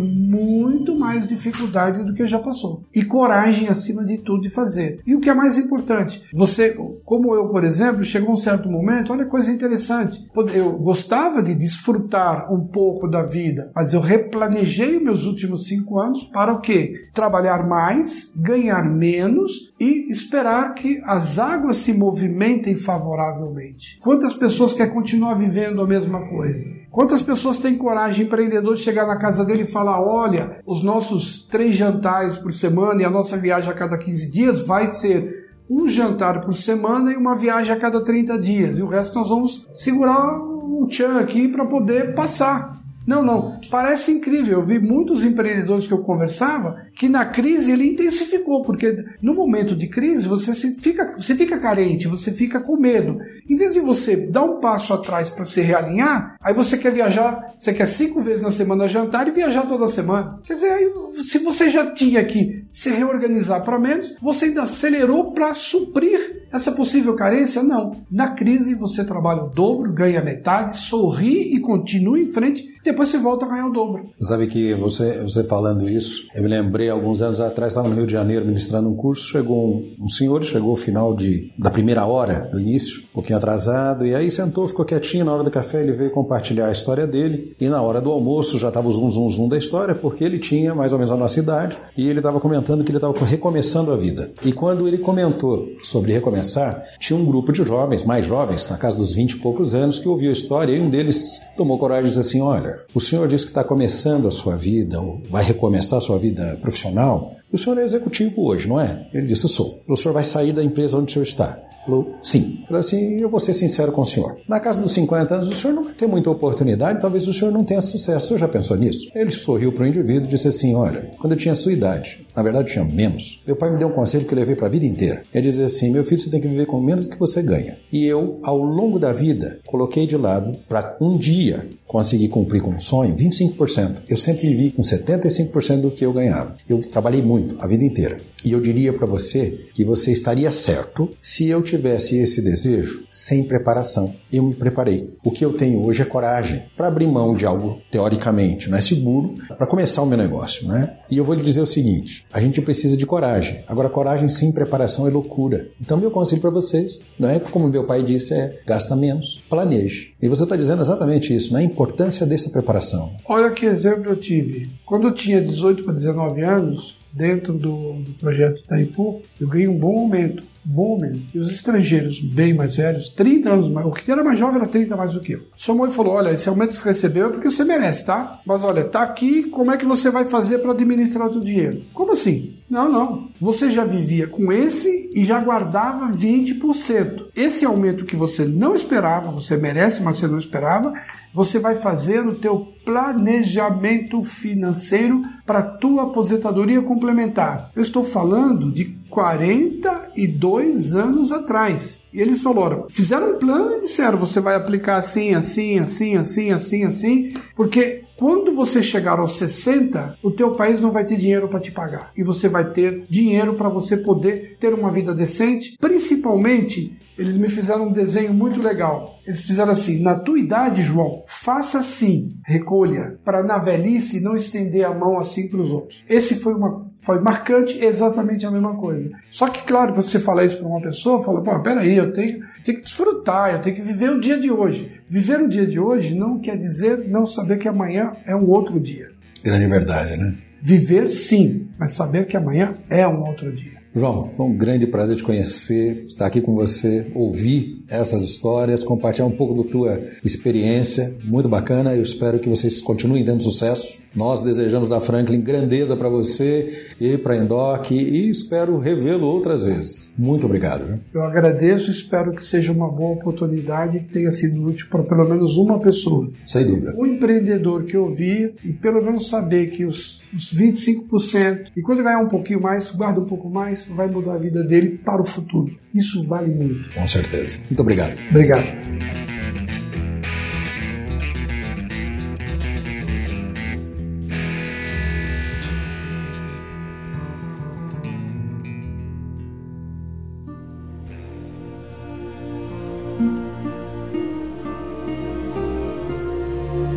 mais dificuldade do que já passou. E coragem acima de tudo de fazer. E o que é mais importante, você, como eu, por exemplo, chegou um certo momento, olha coisa interessante. Eu gostava de desfrutar um pouco da vida, mas eu replanejei meus últimos cinco anos para o quê? Trabalhar mais, ganhar menos e esperar que as águas se movimentem favoravelmente. Quantas pessoas querem continuar vivendo a mesma coisa? Quantas pessoas têm coragem, empreendedor, de chegar na casa dele e falar: olha, os nossos três jantares por semana e a nossa viagem a cada 15 dias vai ser um jantar por semana e uma viagem a cada 30 dias. E o resto nós vamos segurar um tchan aqui para poder passar. Não, não. Parece incrível. Eu vi muitos empreendedores que eu conversava que na crise ele intensificou, porque no momento de crise você fica, você fica carente, você fica com medo. Em vez de você dar um passo atrás para se realinhar, aí você quer viajar, você quer cinco vezes na semana jantar e viajar toda semana. Quer dizer, aí, se você já tinha que se reorganizar para menos, você ainda acelerou para suprir essa possível carência? Não. Na crise você trabalha o dobro, ganha metade, sorri e continua em frente depois você volta a ganhar o dobro. Sabe que você, você falando isso, eu me lembrei alguns anos atrás, estava no Rio de Janeiro ministrando um curso, chegou um, um senhor, chegou ao final de, da primeira hora do início, um pouquinho atrasado, e aí sentou, ficou quietinho na hora do café, ele veio compartilhar a história dele, e na hora do almoço já estava o zum zum zum da história, porque ele tinha mais ou menos a nossa idade, e ele estava comentando que ele estava recomeçando a vida. E quando ele comentou sobre recomeçar, tinha um grupo de jovens, mais jovens, na casa dos 20 e poucos anos, que ouviu a história, e um deles tomou coragem e disse assim, olha, o senhor disse que está começando a sua vida, ou vai recomeçar a sua vida profissional. O senhor é executivo hoje, não é? Ele disse, sou. O senhor vai sair da empresa onde o senhor está. Falou, sim. Falou assim, eu vou ser sincero com o senhor. Na casa dos 50 anos, o senhor não vai ter muita oportunidade, talvez o senhor não tenha sucesso. O senhor já pensou nisso? Ele sorriu para o indivíduo e disse assim, olha, quando eu tinha sua idade, na verdade eu tinha menos, meu pai me deu um conselho que eu levei para a vida inteira. É dizer assim, meu filho, você tem que viver com menos do que você ganha. E eu, ao longo da vida, coloquei de lado para um dia conseguir cumprir com um sonho 25%. Eu sempre vivi com 75% do que eu ganhava. Eu trabalhei muito a vida inteira. E eu diria para você que você estaria certo se eu tivesse esse desejo sem preparação. Eu me preparei. O que eu tenho hoje é coragem para abrir mão de algo teoricamente não é seguro para começar o meu negócio, né? E eu vou lhe dizer o seguinte: a gente precisa de coragem. Agora, coragem sem preparação é loucura. Então, meu conselho para vocês, não é como meu pai disse, é gasta menos, planeje. E você está dizendo exatamente isso, né? A importância dessa preparação. Olha que exemplo eu tive. Quando eu tinha 18 para 19 anos, dentro do, do projeto Itaipu, eu ganhei um bom aumento. Bowman e os estrangeiros bem mais velhos, 30 anos mais, o que era mais jovem era 30 mais do que eu. Somou e falou: Olha, esse aumento que você recebeu é porque você merece, tá? Mas olha, tá aqui, como é que você vai fazer para administrar o seu dinheiro? Como assim? Não, não. Você já vivia com esse e já guardava 20%. Esse aumento que você não esperava, você merece, mas você não esperava, você vai fazer o teu planejamento financeiro para tua aposentadoria complementar. Eu estou falando de 42 anos atrás. E eles falaram, fizeram um plano e disseram, você vai aplicar assim, assim, assim, assim, assim, assim, porque quando você chegar aos 60, o teu país não vai ter dinheiro para te pagar. E você vai ter dinheiro para você poder ter uma vida decente. Principalmente, eles me fizeram um desenho muito legal. Eles fizeram assim: na tua idade, João, faça assim, recolha, para na velhice não estender a mão assim para os outros. Esse foi uma foi marcante, exatamente a mesma coisa. Só que, claro, quando você fala isso para uma pessoa, fala, pô, peraí, eu tenho, tenho que desfrutar, eu tenho que viver o dia de hoje. Viver o dia de hoje não quer dizer não saber que amanhã é um outro dia. Grande verdade, né? Viver sim, mas saber que amanhã é um outro dia. João, foi um grande prazer te conhecer, estar aqui com você, ouvir essas histórias, compartilhar um pouco da tua experiência, muito bacana. Eu espero que vocês continuem tendo sucesso. Nós desejamos da Franklin grandeza para você e para Endoc e espero revê-lo outras vezes. Muito obrigado. Viu? Eu agradeço e espero que seja uma boa oportunidade que tenha sido útil para pelo menos uma pessoa. Sem dúvida. Um empreendedor que ouvir e pelo menos saber que os, os 25% e quando ganhar um pouquinho mais, guarda um pouco mais, vai mudar a vida dele para o futuro. Isso vale muito. Com certeza. Muito obrigado. Obrigado.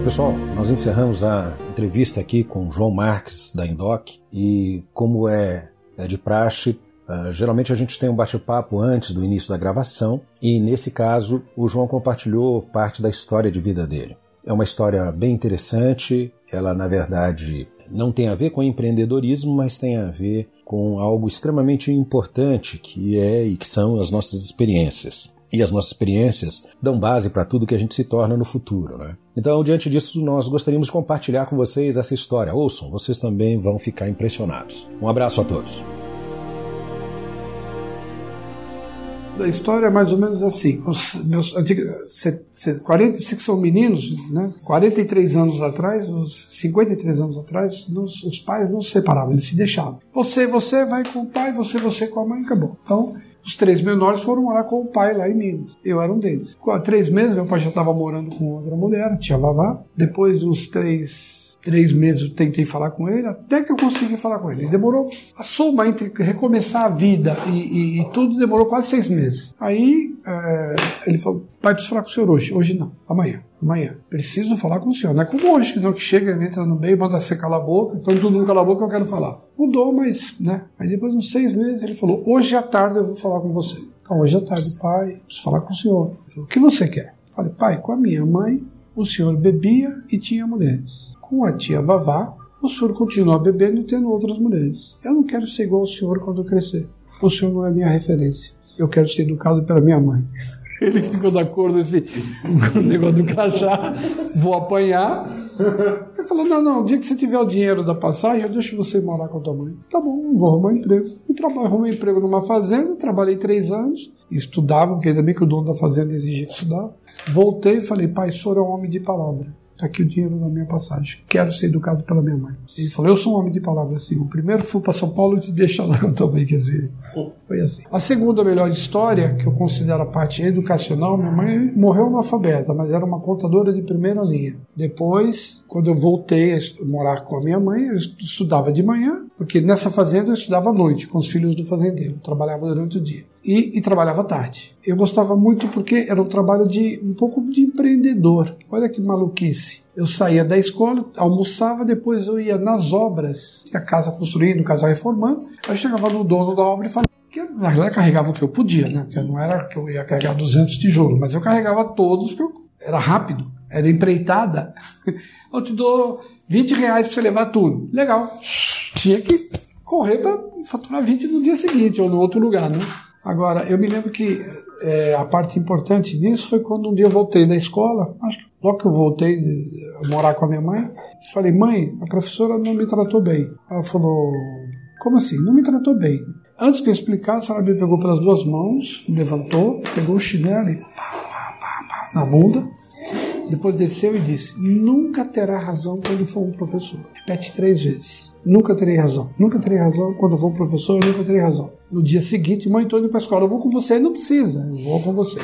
Pessoal, nós encerramos a entrevista aqui com João Marques da Indoc e como é, é de praxe, uh, geralmente a gente tem um bate-papo antes do início da gravação e nesse caso o João compartilhou parte da história de vida dele. É uma história bem interessante, ela na verdade não tem a ver com empreendedorismo, mas tem a ver com algo extremamente importante que é e que são as nossas experiências e as nossas experiências dão base para tudo que a gente se torna no futuro. Né? Então, diante disso, nós gostaríamos de compartilhar com vocês essa história. Ouçam, vocês também vão ficar impressionados. Um abraço a todos. A história é mais ou menos assim. Os meus antigos, 40, que são meninos, né? 43 anos atrás, os 53 anos atrás, os pais não se separavam, eles se deixavam. Você, você vai com o pai, você, você com a mãe, acabou. Então, os três menores foram morar com o pai lá em Minas. Eu era um deles. Com três meses, meu pai já estava morando com outra mulher, tia Vavá. Depois de uns três, três meses, eu tentei falar com ele, até que eu consegui falar com ele. demorou a soma entre recomeçar a vida e, e, e tudo, demorou quase seis meses. Aí é, ele falou: pai, preciso falar com o senhor hoje. Hoje não, amanhã amanhã. Preciso falar com o senhor. Não é como hoje, que não que chega, entra no meio, manda você calar a boca. Quando todo mundo cala a boca, eu quero falar. Mudou, mas, né? Aí depois de uns seis meses ele falou: hoje à tarde eu vou falar com você. Então, hoje à tarde, pai, preciso falar com o senhor. Falei, o que você quer? Falei, pai, com a minha mãe, o senhor bebia e tinha mulheres. Com a tia Vavá, o senhor continua bebendo e tendo outras mulheres. Eu não quero ser igual ao senhor quando eu crescer. O senhor não é minha referência. Eu quero ser educado pela minha mãe. Ele ficou da cor desse com o negócio do crachá, vou apanhar. Ele falou: não, não, o dia que você tiver o dinheiro da passagem, eu deixo você morar com a tua mãe. Tá bom, vou arrumar um emprego. Trabalho, arrumei emprego numa fazenda, trabalhei três anos, estudava, porque ainda bem que o dono da fazenda exigia estudar. Voltei e falei: pai, o senhor é um homem de palavra. Tá aqui o dinheiro da minha passagem. Quero ser educado pela minha mãe. Ele falou: Eu sou um homem de palavra assim. O primeiro fui para São Paulo e te deixa lá com a tua mãe. Quer dizer, foi assim. A segunda melhor história, que eu considero a parte educacional, minha mãe morreu analfabeta, mas era uma contadora de primeira linha. Depois, quando eu voltei a morar com a minha mãe, eu estudava de manhã, porque nessa fazenda eu estudava à noite com os filhos do fazendeiro. Trabalhava durante o dia. E, e, trabalhava tarde. Eu gostava muito porque era um trabalho de um pouco de empreendedor. Olha que maluquice. Eu saía da escola, almoçava, depois eu ia nas obras, a casa construindo, casa reformando. Aí eu chegava no dono da obra e falava que na realidade carregava o que eu podia, né? Porque não era que eu ia carregar 200 tijolos, mas eu carregava todos, porque eu, era rápido, era empreitada. Eu te dou 20 reais para você levar tudo. Legal. Tinha que correr para faturar 20 no dia seguinte ou no outro lugar, né? Agora, eu me lembro que é, a parte importante disso foi quando um dia eu voltei da escola, acho que logo que eu voltei a morar com a minha mãe, falei, mãe, a professora não me tratou bem. Ela falou, como assim? Não me tratou bem. Antes que eu explicasse, ela me pegou pelas duas mãos, levantou, pegou o chinelo e pá, pá, pá, pá, na bunda. Depois desceu e disse: Nunca terá razão quando for um professor. Repete três vezes. Nunca terei razão. Nunca terei razão quando for um professor, nunca terei razão. No dia seguinte, mãe, estou indo para a escola. Eu vou com você. Não precisa, eu vou com você.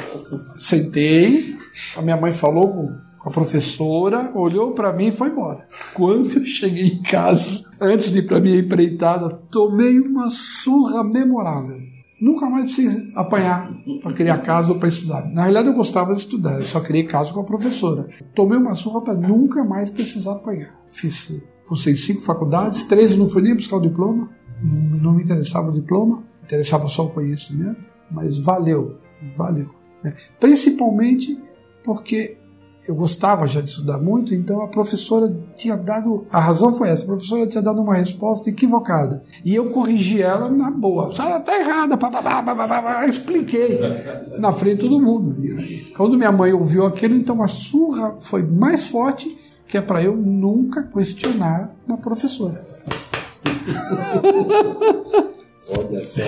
Sentei, a minha mãe falou com a professora, olhou para mim e foi embora. Quando eu cheguei em casa, antes de ir para minha empreitada, tomei uma surra memorável. Nunca mais precisei apanhar para criar casa ou para estudar. Na realidade, eu gostava de estudar, eu só criei casa com a professora. Tomei uma surra para nunca mais precisar apanhar. Fiz, cursei cinco faculdades, três não fui nem buscar o diploma, não me interessava o diploma, interessava só o conhecimento, mas valeu, valeu. Né? Principalmente porque eu gostava já de estudar muito, então a professora tinha dado. A razão foi essa: a professora tinha dado uma resposta equivocada. E eu corrigi ela na boa. Ela está errada, pá, pá, expliquei na frente de todo mundo. Quando minha mãe ouviu aquilo, então a surra foi mais forte, que é para eu nunca questionar uma professora. Olha só.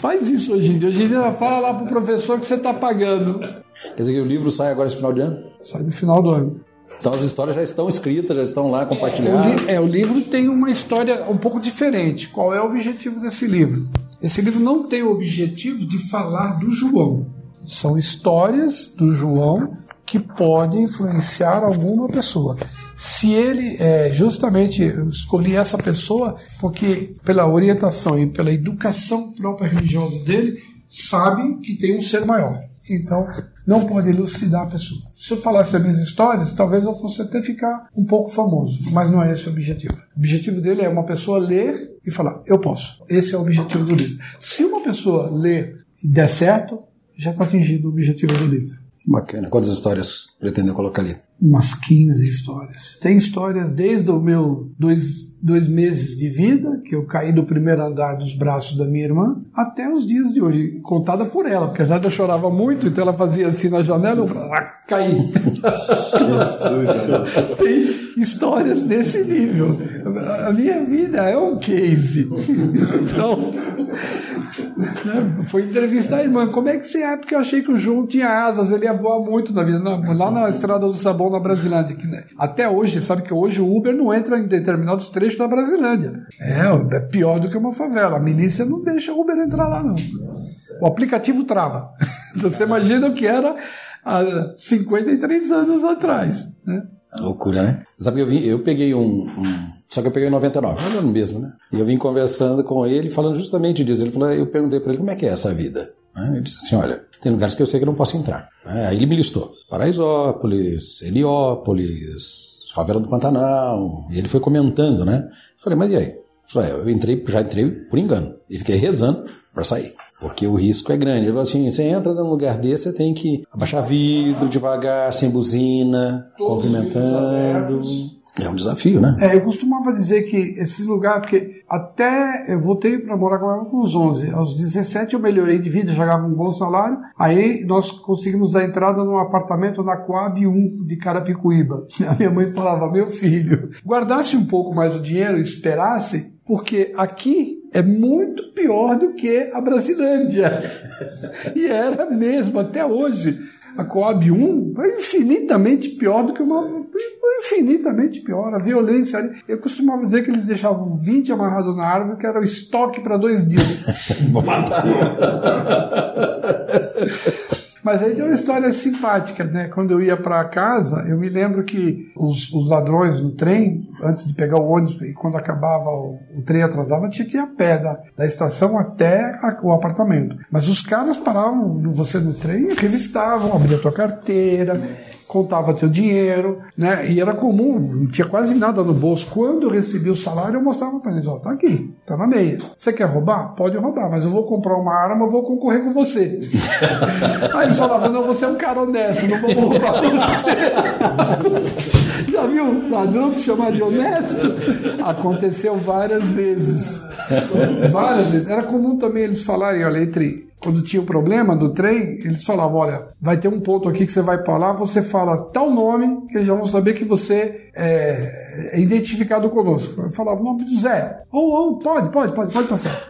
Faz isso hoje em dia. Hoje em dia fala lá pro professor que você está pagando. Quer dizer que o livro sai agora esse final de ano? Sai no final do ano. Então as histórias já estão escritas, já estão lá compartilhadas. É, o, é, o livro tem uma história um pouco diferente. Qual é o objetivo desse livro? Esse livro não tem o objetivo de falar do João. São histórias do João que podem influenciar alguma pessoa se ele é, justamente escolhi essa pessoa porque pela orientação e pela educação própria religiosa dele sabe que tem um ser maior. Então não pode elucidar a pessoa. Se eu falasse as minhas histórias, talvez eu fosse até ficar um pouco famoso, mas não é esse o objetivo. O objetivo dele é uma pessoa ler e falar, eu posso. Esse é o objetivo do livro. Se uma pessoa ler e der certo, já está atingido o objetivo do livro. Bacana. Quantas histórias pretende colocar ali? Umas 15 histórias. Tem histórias desde o meu dois, dois meses de vida, que eu caí do primeiro andar dos braços da minha irmã, até os dias de hoje, contada por ela, porque já eu chorava muito, então ela fazia assim na janela, eu caí. Tem histórias desse nível. A minha vida é um case. Então, né? Foi entrevistar a irmã. Como é que você é? Porque eu achei que o João tinha asas, ele ia voar muito na vida. lá na Estrada do Sabão, na Brasilândia. Que, né? Até hoje, sabe que hoje o Uber não entra em determinados trechos da Brasilândia. É, é pior do que uma favela. A milícia não deixa o Uber entrar lá, não. O aplicativo trava. Então você imagina o que era há 53 anos atrás. Né? Loucura, né? Sabe, eu, vim, eu peguei um, um só que eu peguei 99, é o mesmo, né? E eu vim conversando com ele, falando justamente disso. Ele falou, eu perguntei para ele como é que é essa vida. Ele disse assim, olha, tem lugares que eu sei que eu não posso entrar. Aí ele me listou. Paraisópolis, Heliópolis, Favela do Pantanal. E ele foi comentando, né? Eu falei, mas e aí? Eu falei, eu entrei, já entrei por engano. E fiquei rezando para sair. Porque o risco é grande. Ele falou assim: você entra num lugar desse, você tem que abaixar vidro devagar, sem buzina, Todos cumprimentando. É um desafio, né? É, eu costumava dizer que esses lugares, porque até eu voltei para morar com ela com os 11. Aos 17 eu melhorei de vida, já ganhava um bom salário. Aí nós conseguimos dar entrada num apartamento na Coab 1 de Carapicuíba. A minha mãe falava: meu filho, guardasse um pouco mais o dinheiro, esperasse, porque aqui é muito pior do que a Brasilândia. e era mesmo, até hoje. A Coab 1 é infinitamente pior do que uma infinitamente pior. A violência ali. Eu costumava dizer que eles deixavam 20 amarrados na árvore, que era o estoque para dois dias. Mas aí tem uma história simpática, né? Quando eu ia para casa, eu me lembro que os, os, ladrões no trem, antes de pegar o ônibus, e quando acabava o, o trem atrasava, tinha que ir a pé da, da estação até a, o apartamento. Mas os caras paravam você no trem e revistavam, abriam a tua carteira contava teu dinheiro, né? E era comum, não tinha quase nada no bolso. Quando eu recebi o salário, eu mostrava para eles, ó, tá aqui, tá na meia. Você quer roubar? Pode roubar, mas eu vou comprar uma arma, eu vou concorrer com você. Aí eles falavam, não, você é um cara honesto, não vou roubar você. Já viu um ladrão que chama de honesto? Aconteceu várias vezes. Várias vezes. Era comum também eles falarem, olha, entre quando tinha o problema do trem, eles falavam: olha, vai ter um ponto aqui que você vai para lá, você fala tal nome, que eles já vão saber que você é, é identificado conosco. Eu falava o nome do Zé. Ou, oh, oh, pode, pode, pode, pode passar.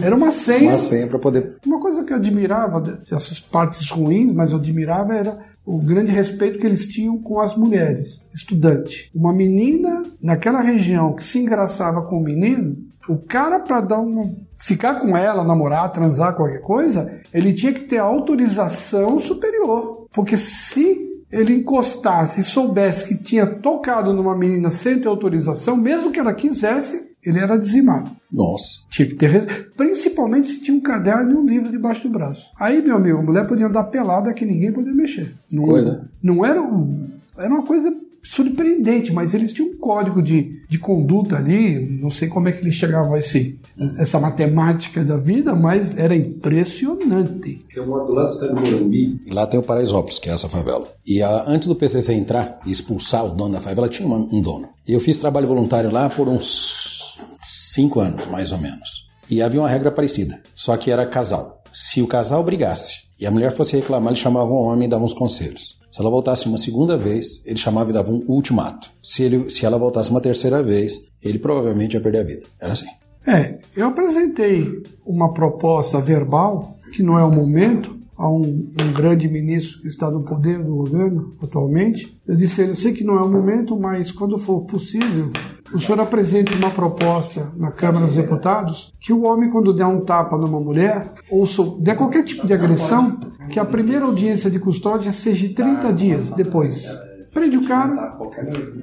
Era uma senha. Uma senha para poder. Uma coisa que eu admirava, dessas partes ruins, mas eu admirava era o grande respeito que eles tinham com as mulheres, estudante. Uma menina naquela região que se engraçava com o menino, o cara para dar uma ficar com ela, namorar, transar, qualquer coisa, ele tinha que ter autorização superior. Porque se ele encostasse e soubesse que tinha tocado numa menina sem ter autorização, mesmo que ela quisesse, ele era dizimado. Nossa. Tinha que ter. Principalmente se tinha um caderno e um livro debaixo do braço. Aí, meu amigo, a mulher podia andar pelada que ninguém podia mexer. Não, coisa. Não era um. Era uma coisa surpreendente, mas eles tinham um código de, de conduta ali, não sei como é que eles chegavam a esse, essa matemática da vida, mas era impressionante. Eu moro do lado do estado do Morumbi. E lá tem o Paraisópolis, que é essa favela. E a, antes do PCC entrar e expulsar o dono da favela, tinha uma, um dono. E eu fiz trabalho voluntário lá por uns cinco anos, mais ou menos. E havia uma regra parecida, só que era casal. Se o casal brigasse e a mulher fosse reclamar, ele chamava um homem e dava uns conselhos. Se ela voltasse uma segunda vez, ele chamava e dava um ultimato. Se, ele, se ela voltasse uma terceira vez, ele provavelmente ia perder a vida. Era assim. É, eu apresentei uma proposta verbal, que não é o momento, a um, um, grande ministro que está no poder do governo atualmente. Eu disse a ele, sei que não é o momento, mas quando for possível, o senhor apresente uma proposta na Câmara dos Deputados que o homem, quando der um tapa numa mulher, ou der qualquer tipo de agressão, que a primeira audiência de custódia seja 30 dias depois. Prende o cara,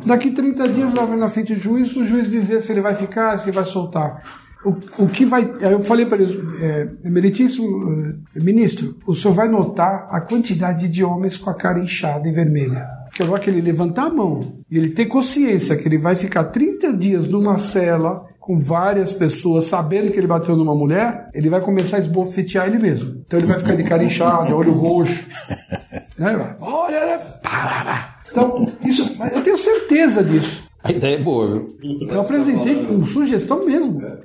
daqui 30 dias vai na frente do juiz, o juiz dizer se ele vai ficar, se ele vai soltar. O, o que vai. Eu falei para ele, é, Emeritíssimo é, Ministro, o senhor vai notar a quantidade de homens com a cara inchada e vermelha. Porque agora que ele levantar a mão e ele ter consciência que ele vai ficar 30 dias numa cela com várias pessoas sabendo que ele bateu numa mulher, ele vai começar a esbofetear ele mesmo. Então ele vai ficar de cara inchada, olho roxo. Né? Olha, Então, isso, eu tenho certeza disso. A ideia é boa. Eu apresentei com sugestão mesmo. É,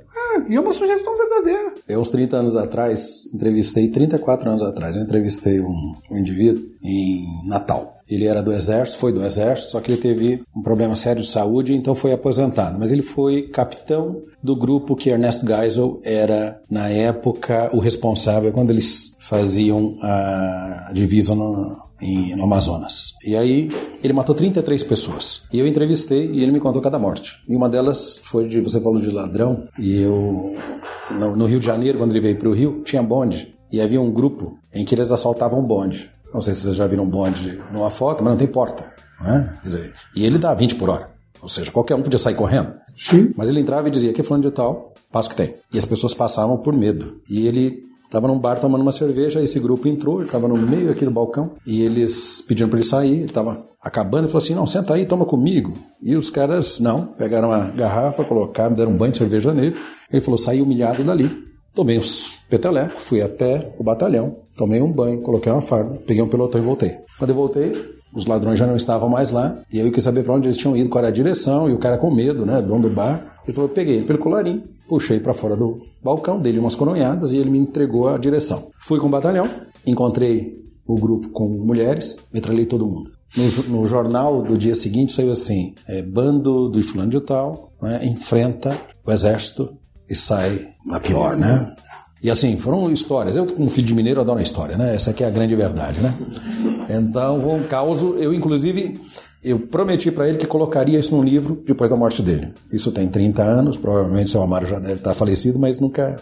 e é uma sugestão verdadeira. Eu, uns 30 anos atrás, entrevistei, 34 anos atrás, eu entrevistei um, um indivíduo em Natal. Ele era do exército, foi do exército, só que ele teve um problema sério de saúde, então foi aposentado. Mas ele foi capitão do grupo que Ernesto Geisel era, na época, o responsável quando eles faziam a divisa no, em, no Amazonas. E aí ele matou 33 pessoas. E eu entrevistei e ele me contou cada morte. E uma delas foi de, você falou de ladrão, e eu, no, no Rio de Janeiro, quando ele veio para o Rio, tinha bonde. E havia um grupo em que eles assaltavam bonde. Não sei se vocês já viram bonde numa foto, mas não tem porta. Não é? Dizer, e ele dá 20 por hora. Ou seja, qualquer um podia sair correndo. Sim. Mas ele entrava e dizia, aqui é fulano de tal, passo que tem. E as pessoas passavam por medo. E ele estava num bar tomando uma cerveja, esse grupo entrou, ele estava no meio aqui do balcão, e eles pediram para ele sair, ele estava acabando e falou assim, não, senta aí, toma comigo. E os caras, não, pegaram a garrafa, colocaram, deram um banho de cerveja nele. Ele falou, saí humilhado dali. Tomei uns petelecos, fui até o batalhão, tomei um banho, coloquei uma farda, peguei um pelotão e voltei. Quando eu voltei, os ladrões já não estavam mais lá, e eu quis saber para onde eles tinham ido, qual era a direção, e o cara com medo, né, dono do bar. Ele falou, peguei ele pelo colarinho, puxei para fora do balcão, dele umas coronhadas e ele me entregou a direção. Fui com o batalhão, encontrei o grupo com mulheres, metralhei todo mundo. No, no, jornal do dia seguinte saiu assim: é, bando do fulano de tal né, enfrenta o exército e sai na pior, né? E assim, foram histórias. Eu, como filho de mineiro, adoro a história, né? Essa aqui é a grande verdade, né? Então, um caos. Eu, inclusive, eu prometi para ele que colocaria isso num livro depois da morte dele. Isso tem 30 anos, provavelmente seu Amaro já deve estar falecido, mas nunca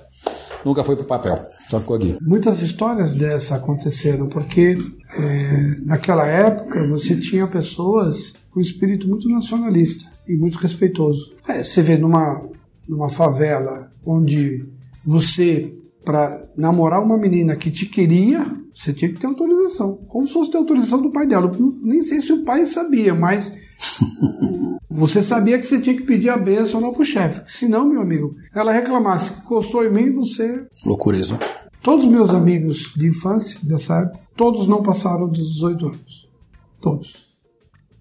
nunca foi para o papel, só ficou aqui. Muitas histórias dessa aconteceram, porque é, naquela época você tinha pessoas com espírito muito nacionalista e muito respeitoso. É, você vê numa, numa favela onde você para namorar uma menina que te queria, você tinha que ter autorização. Como se fosse ter autorização do pai dela. Nem sei se o pai sabia, mas você sabia que você tinha que pedir a benção lá pro chefe. Senão, meu amigo, ela reclamasse que encostou em mim, você. Loucura isso. Todos os meus amigos de infância, dessa época, todos não passaram dos 18 anos. Todos.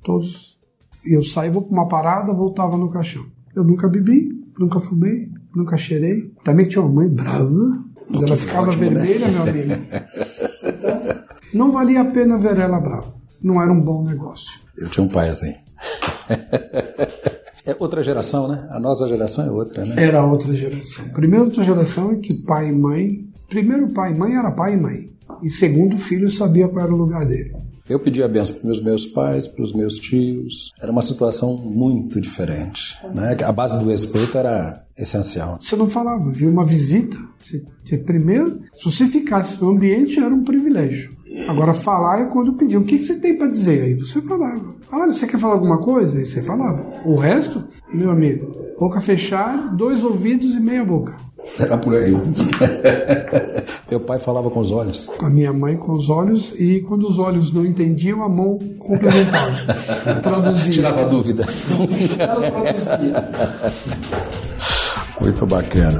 Todos. Eu saí, vou para uma parada, voltava no caixão. Eu nunca bebi, nunca fumei, nunca cheirei. Também tinha uma mãe brava ela ficava ótimo, né? vermelha, né? meu amigo. Então, não valia a pena ver ela brava. Não era um bom negócio. Eu tinha um pai assim. É outra geração, né? A nossa geração é outra, né? Era outra geração. Primeiro, outra geração é que pai e mãe. Primeiro, pai e mãe era pai e mãe. E segundo, o filho sabia qual era o lugar dele. Eu pedi a benção para os meus pais, para os meus tios. Era uma situação muito diferente. Né? A base do respeito era essencial. Você não falava, viu uma visita. Você, você, primeiro, se você ficasse no ambiente, era um privilégio. Agora, falar é quando pediam. O que, que você tem para dizer? Aí você falava. Olha, você quer falar alguma coisa? Aí você falava. O resto, meu amigo, boca fechada, dois ouvidos e meia boca. Era por aí. Meu pai falava com os olhos. A minha mãe com os olhos e quando os olhos não entendiam, a mão complementava. traduzia. Tirava dúvida. Ela traduzia. Muito bacana.